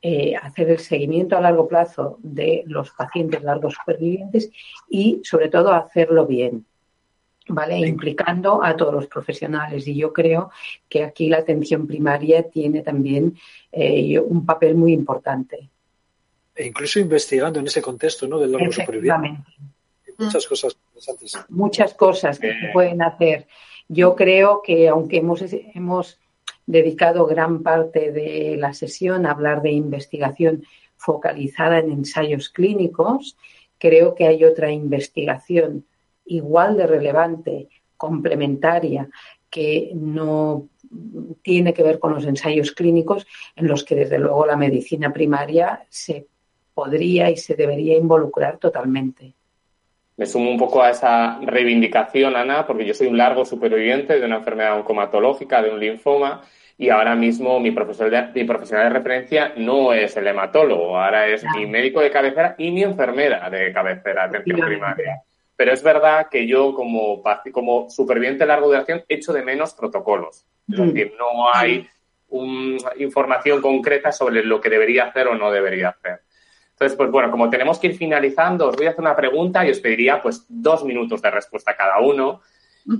eh, a hacer el seguimiento a largo plazo de los pacientes largos supervivientes y, sobre todo, hacerlo bien. ¿Vale? Implicando a todos los profesionales. Y yo creo que aquí la atención primaria tiene también eh, un papel muy importante e incluso investigando en ese contexto ¿no? del largo superviviente. Muchas cosas interesantes. Muchas cosas que se pueden hacer. Yo creo que aunque hemos, hemos dedicado gran parte de la sesión a hablar de investigación focalizada en ensayos clínicos, creo que hay otra investigación igual de relevante, complementaria, que no tiene que ver con los ensayos clínicos, en los que desde luego la medicina primaria se podría y se debería involucrar totalmente. Me sumo un poco a esa reivindicación, Ana, porque yo soy un largo superviviente de una enfermedad oncomatológica, de un linfoma, y ahora mismo mi, profesor de, mi profesional de referencia no es el hematólogo, ahora es mi médico de cabecera y mi enfermera de cabecera, atención primaria. Pero es verdad que yo, como, como superviviente de larga duración, echo de menos protocolos. Es decir, no hay información concreta sobre lo que debería hacer o no debería hacer. Entonces, pues bueno, como tenemos que ir finalizando, os voy a hacer una pregunta y os pediría pues dos minutos de respuesta cada uno.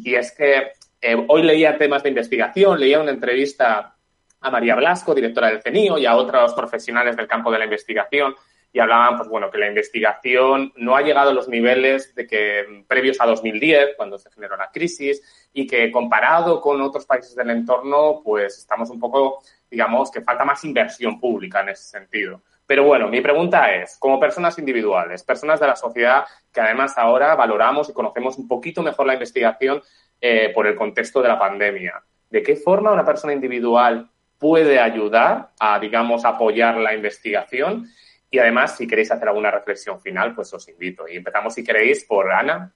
Y es que eh, hoy leía temas de investigación, leía una entrevista a María Blasco, directora del CENIO, y a otros profesionales del campo de la investigación, y hablaban, pues bueno, que la investigación no ha llegado a los niveles de que previos a 2010, cuando se generó la crisis, y que comparado con otros países del entorno, pues estamos un poco, digamos, que falta más inversión pública en ese sentido. Pero bueno, mi pregunta es, como personas individuales, personas de la sociedad que además ahora valoramos y conocemos un poquito mejor la investigación eh, por el contexto de la pandemia, ¿de qué forma una persona individual puede ayudar a, digamos, apoyar la investigación? Y además, si queréis hacer alguna reflexión final, pues os invito. Y empezamos, si queréis, por Ana.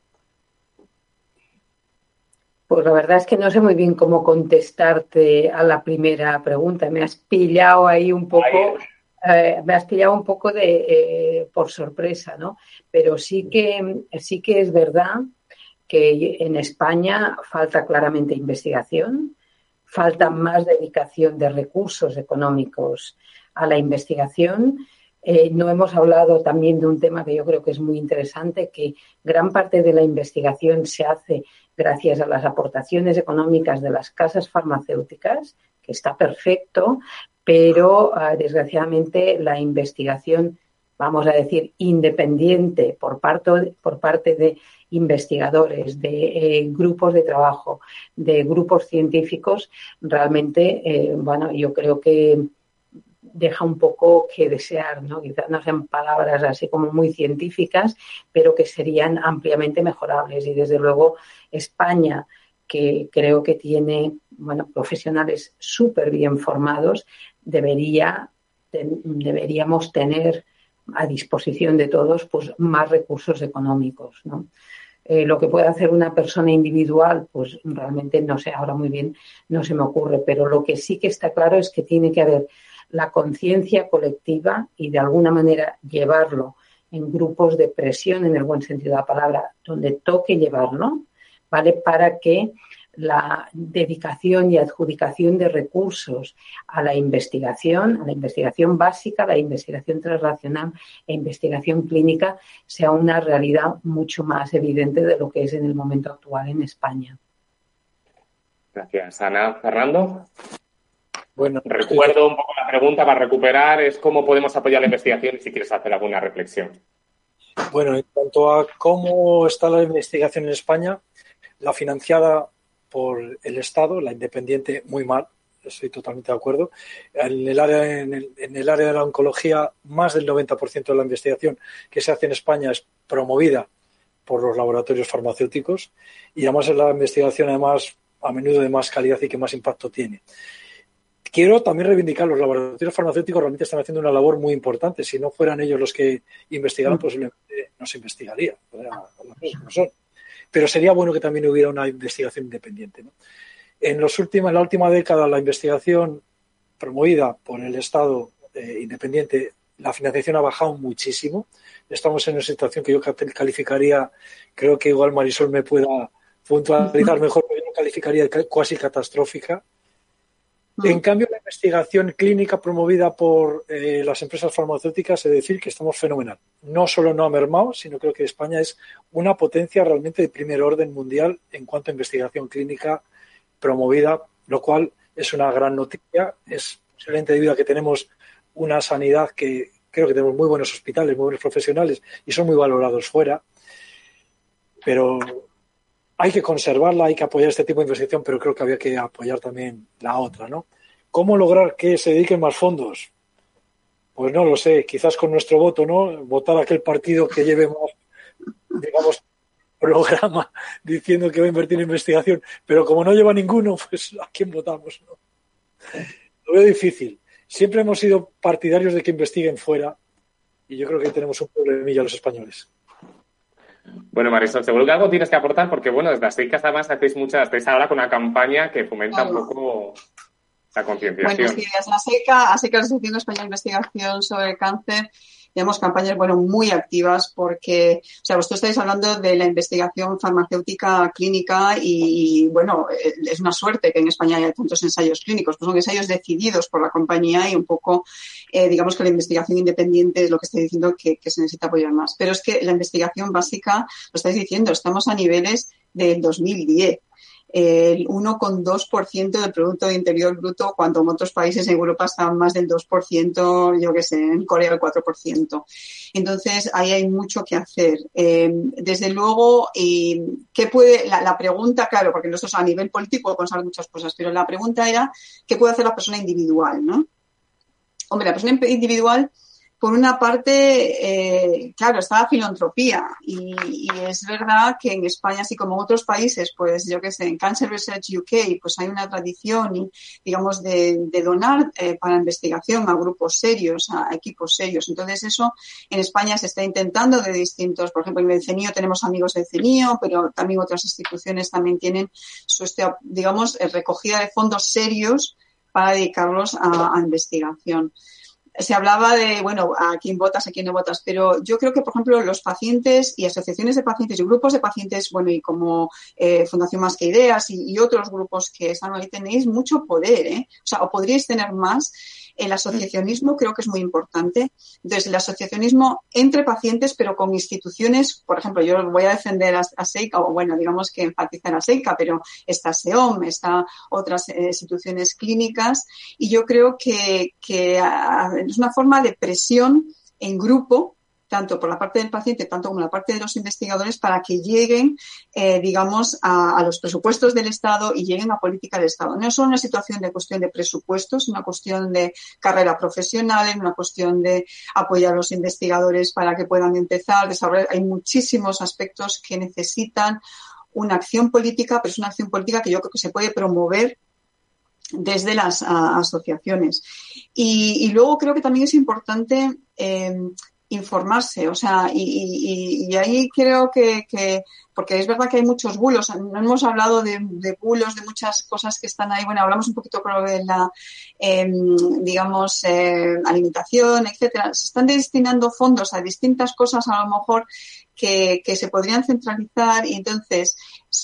Pues la verdad es que no sé muy bien cómo contestarte a la primera pregunta. Me has pillado ahí un poco. Eh, me has pillado un poco de eh, por sorpresa, ¿no? Pero sí que, sí que es verdad que en España falta claramente investigación, falta más dedicación de recursos económicos a la investigación. Eh, no hemos hablado también de un tema que yo creo que es muy interesante, que gran parte de la investigación se hace gracias a las aportaciones económicas de las casas farmacéuticas, que está perfecto, pero ah, desgraciadamente la investigación, vamos a decir, independiente por parte, por parte de investigadores, de eh, grupos de trabajo, de grupos científicos, realmente, eh, bueno, yo creo que deja un poco que desear, ¿no? Quizás no sean palabras así como muy científicas, pero que serían ampliamente mejorables. Y desde luego España, que creo que tiene bueno, profesionales súper bien formados, debería, deberíamos tener a disposición de todos pues, más recursos económicos. ¿no? Eh, lo que puede hacer una persona individual, pues realmente no sé, ahora muy bien no se me ocurre, pero lo que sí que está claro es que tiene que haber la conciencia colectiva y de alguna manera llevarlo en grupos de presión, en el buen sentido de la palabra, donde toque llevarlo, ¿vale? Para que la dedicación y adjudicación de recursos a la investigación, a la investigación básica, a la investigación transnacional e investigación clínica sea una realidad mucho más evidente de lo que es en el momento actual en España. Gracias, Ana. Fernando. Bueno, recuerdo un poco la pregunta para recuperar, es cómo podemos apoyar la investigación y si quieres hacer alguna reflexión. Bueno, en cuanto a cómo está la investigación en España, la financiada por el Estado, la independiente muy mal, estoy totalmente de acuerdo. En el área, en el, área de la oncología, más del 90% de la investigación que se hace en España es promovida por los laboratorios farmacéuticos y además es la investigación además a menudo de más calidad y que más impacto tiene. Quiero también reivindicar, los laboratorios farmacéuticos realmente están haciendo una labor muy importante. Si no fueran ellos los que investigaran, mm. posiblemente no se investigaría. no son pero sería bueno que también hubiera una investigación independiente. En, los últimos, en la última década, la investigación promovida por el Estado eh, independiente, la financiación ha bajado muchísimo. Estamos en una situación que yo calificaría, creo que igual Marisol me pueda puntualizar mejor, pero yo calificaría casi catastrófica. En cambio, la investigación clínica promovida por eh, las empresas farmacéuticas, es decir, que estamos fenomenal. No solo no ha mermado, sino creo que España es una potencia realmente de primer orden mundial en cuanto a investigación clínica promovida, lo cual es una gran noticia. Es excelente debido a que tenemos una sanidad que creo que tenemos muy buenos hospitales, muy buenos profesionales y son muy valorados fuera. Pero hay que conservarla, hay que apoyar este tipo de investigación, pero creo que había que apoyar también la otra, ¿no? ¿Cómo lograr que se dediquen más fondos? Pues no lo sé, quizás con nuestro voto, ¿no? Votar aquel partido que lleve más, digamos, programa diciendo que va a invertir en investigación, pero como no lleva ninguno, pues ¿a quién votamos? No? Lo veo difícil. Siempre hemos sido partidarios de que investiguen fuera y yo creo que tenemos un problemilla los españoles. Bueno, Marisol, seguro que algo tienes que aportar porque, bueno, desde las SEICA además hacéis muchas, estáis ahora con una campaña que fomenta un poco la concienciación. Bueno, sí, es la SEICA, ASECA, la Asociación Española de Investigación sobre Cáncer, tenemos campañas, bueno, muy activas porque, o sea, vosotros estáis hablando de la investigación farmacéutica clínica y, bueno, es una suerte que en España haya tantos ensayos clínicos, pues son ensayos decididos por la compañía y un poco, eh, digamos que la investigación independiente es lo que estoy diciendo que, que se necesita apoyar más. Pero es que la investigación básica, lo estáis diciendo, estamos a niveles del 2010 el 1,2% del Producto Interior Bruto, cuando en otros países en Europa están más del 2%, yo que sé, en Corea el 4%. Entonces, ahí hay mucho que hacer. Eh, desde luego, ¿qué puede, la, pregunta, claro, porque nosotros a nivel político podemos hablar muchas cosas, pero la pregunta era, ¿qué puede hacer la persona individual, no? Hombre, la persona individual por una parte, eh, claro, está la filantropía y, es verdad que en España, así como otros países, pues yo que sé, en Cancer Research UK, pues hay una tradición, digamos, de, donar eh, para investigación a grupos serios, a equipos serios. Entonces eso en España se está intentando de distintos, por ejemplo, en el CENIO tenemos amigos del CENIO, pero también otras instituciones también tienen su, este, digamos, recogida de fondos serios para dedicarlos a investigación se hablaba de, bueno, a quién votas, a quién no votas, pero yo creo que, por ejemplo, los pacientes y asociaciones de pacientes y grupos de pacientes, bueno, y como eh, Fundación Más que Ideas y, y, otros grupos que están ahí, tenéis mucho poder, ¿eh? O sea, o podríais tener más el asociacionismo creo que es muy importante. Entonces, el asociacionismo entre pacientes, pero con instituciones, por ejemplo, yo voy a defender a, SEICA, o bueno, digamos que enfatizar a SEICA, pero está SEOM, está otras eh, instituciones clínicas, y yo creo que, que es una forma de presión en grupo tanto por la parte del paciente, tanto como la parte de los investigadores, para que lleguen, eh, digamos, a, los presupuestos del Estado y lleguen a política del Estado. No es solo una situación de cuestión de presupuestos, es una cuestión de carrera profesional, es una cuestión de apoyar a los investigadores para que puedan empezar, desarrollar. Hay muchísimos aspectos que necesitan una acción política, pero es una acción política que yo creo que se puede promover desde las asociaciones. Y, luego creo que también es importante eh, informarse, o sea, y, ahí creo que, porque es verdad que hay muchos bulos, no hemos hablado de, bulos, de muchas cosas que están ahí, bueno, hablamos un poquito de la, em, digamos, eh, alimentación, etcétera, se están destinando fondos a distintas cosas a lo mejor que, se podrían centralizar y entonces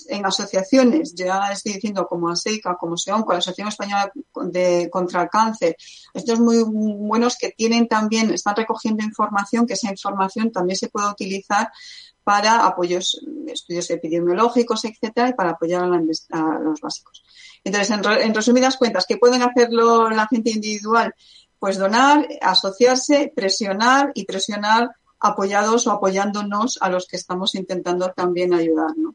en asociaciones, ya estoy diciendo como ASEICA, como SEONCO, la Asociación Española de, contra el Cáncer, estos muy buenos que tienen también, están recogiendo información, que esa información también se puede utilizar para apoyos, estudios epidemiológicos, etcétera, y para apoyar a, los básicos. Entonces, en, en resumidas cuentas, ¿qué pueden hacerlo la gente individual? Pues donar, asociarse, presionar y presionar apoyados o apoyándonos a los que estamos intentando también ayudar, ¿no?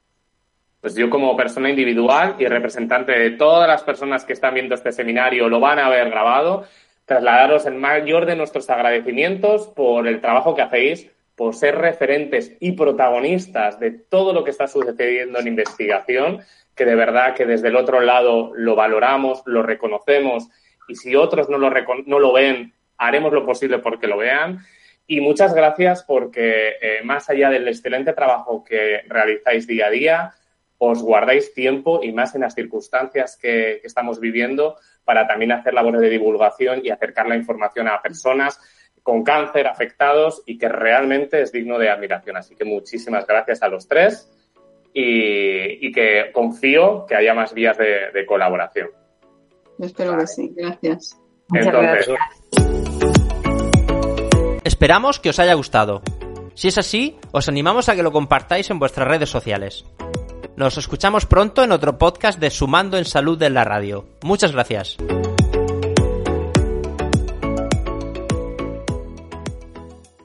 Pues yo como persona individual y representante de todas las personas que están viendo este seminario lo van a haber grabado, trasladaros el mayor de nuestros agradecimientos por el trabajo que hacéis, por ser referentes y protagonistas de todo lo que está sucediendo en investigación, que de verdad que desde el otro lado lo valoramos, lo reconocemos y si otros no lo, no lo ven, haremos lo posible porque lo vean. Y muchas gracias porque eh, más allá del excelente trabajo que realizáis día a día, os guardáis tiempo y más en las circunstancias que, estamos viviendo para también hacer labores de divulgación y acercar la información a personas con cáncer, afectados y que realmente es digno de admiración. Así que muchísimas gracias a los tres y, que confío que haya más vías de, colaboración. espero que sí. Gracias. Entonces, Esperamos que os haya gustado. Si es así, os animamos a que lo compartáis en vuestras redes sociales. Nos escuchamos pronto en otro podcast de Sumando en Salud de la Radio. Muchas gracias.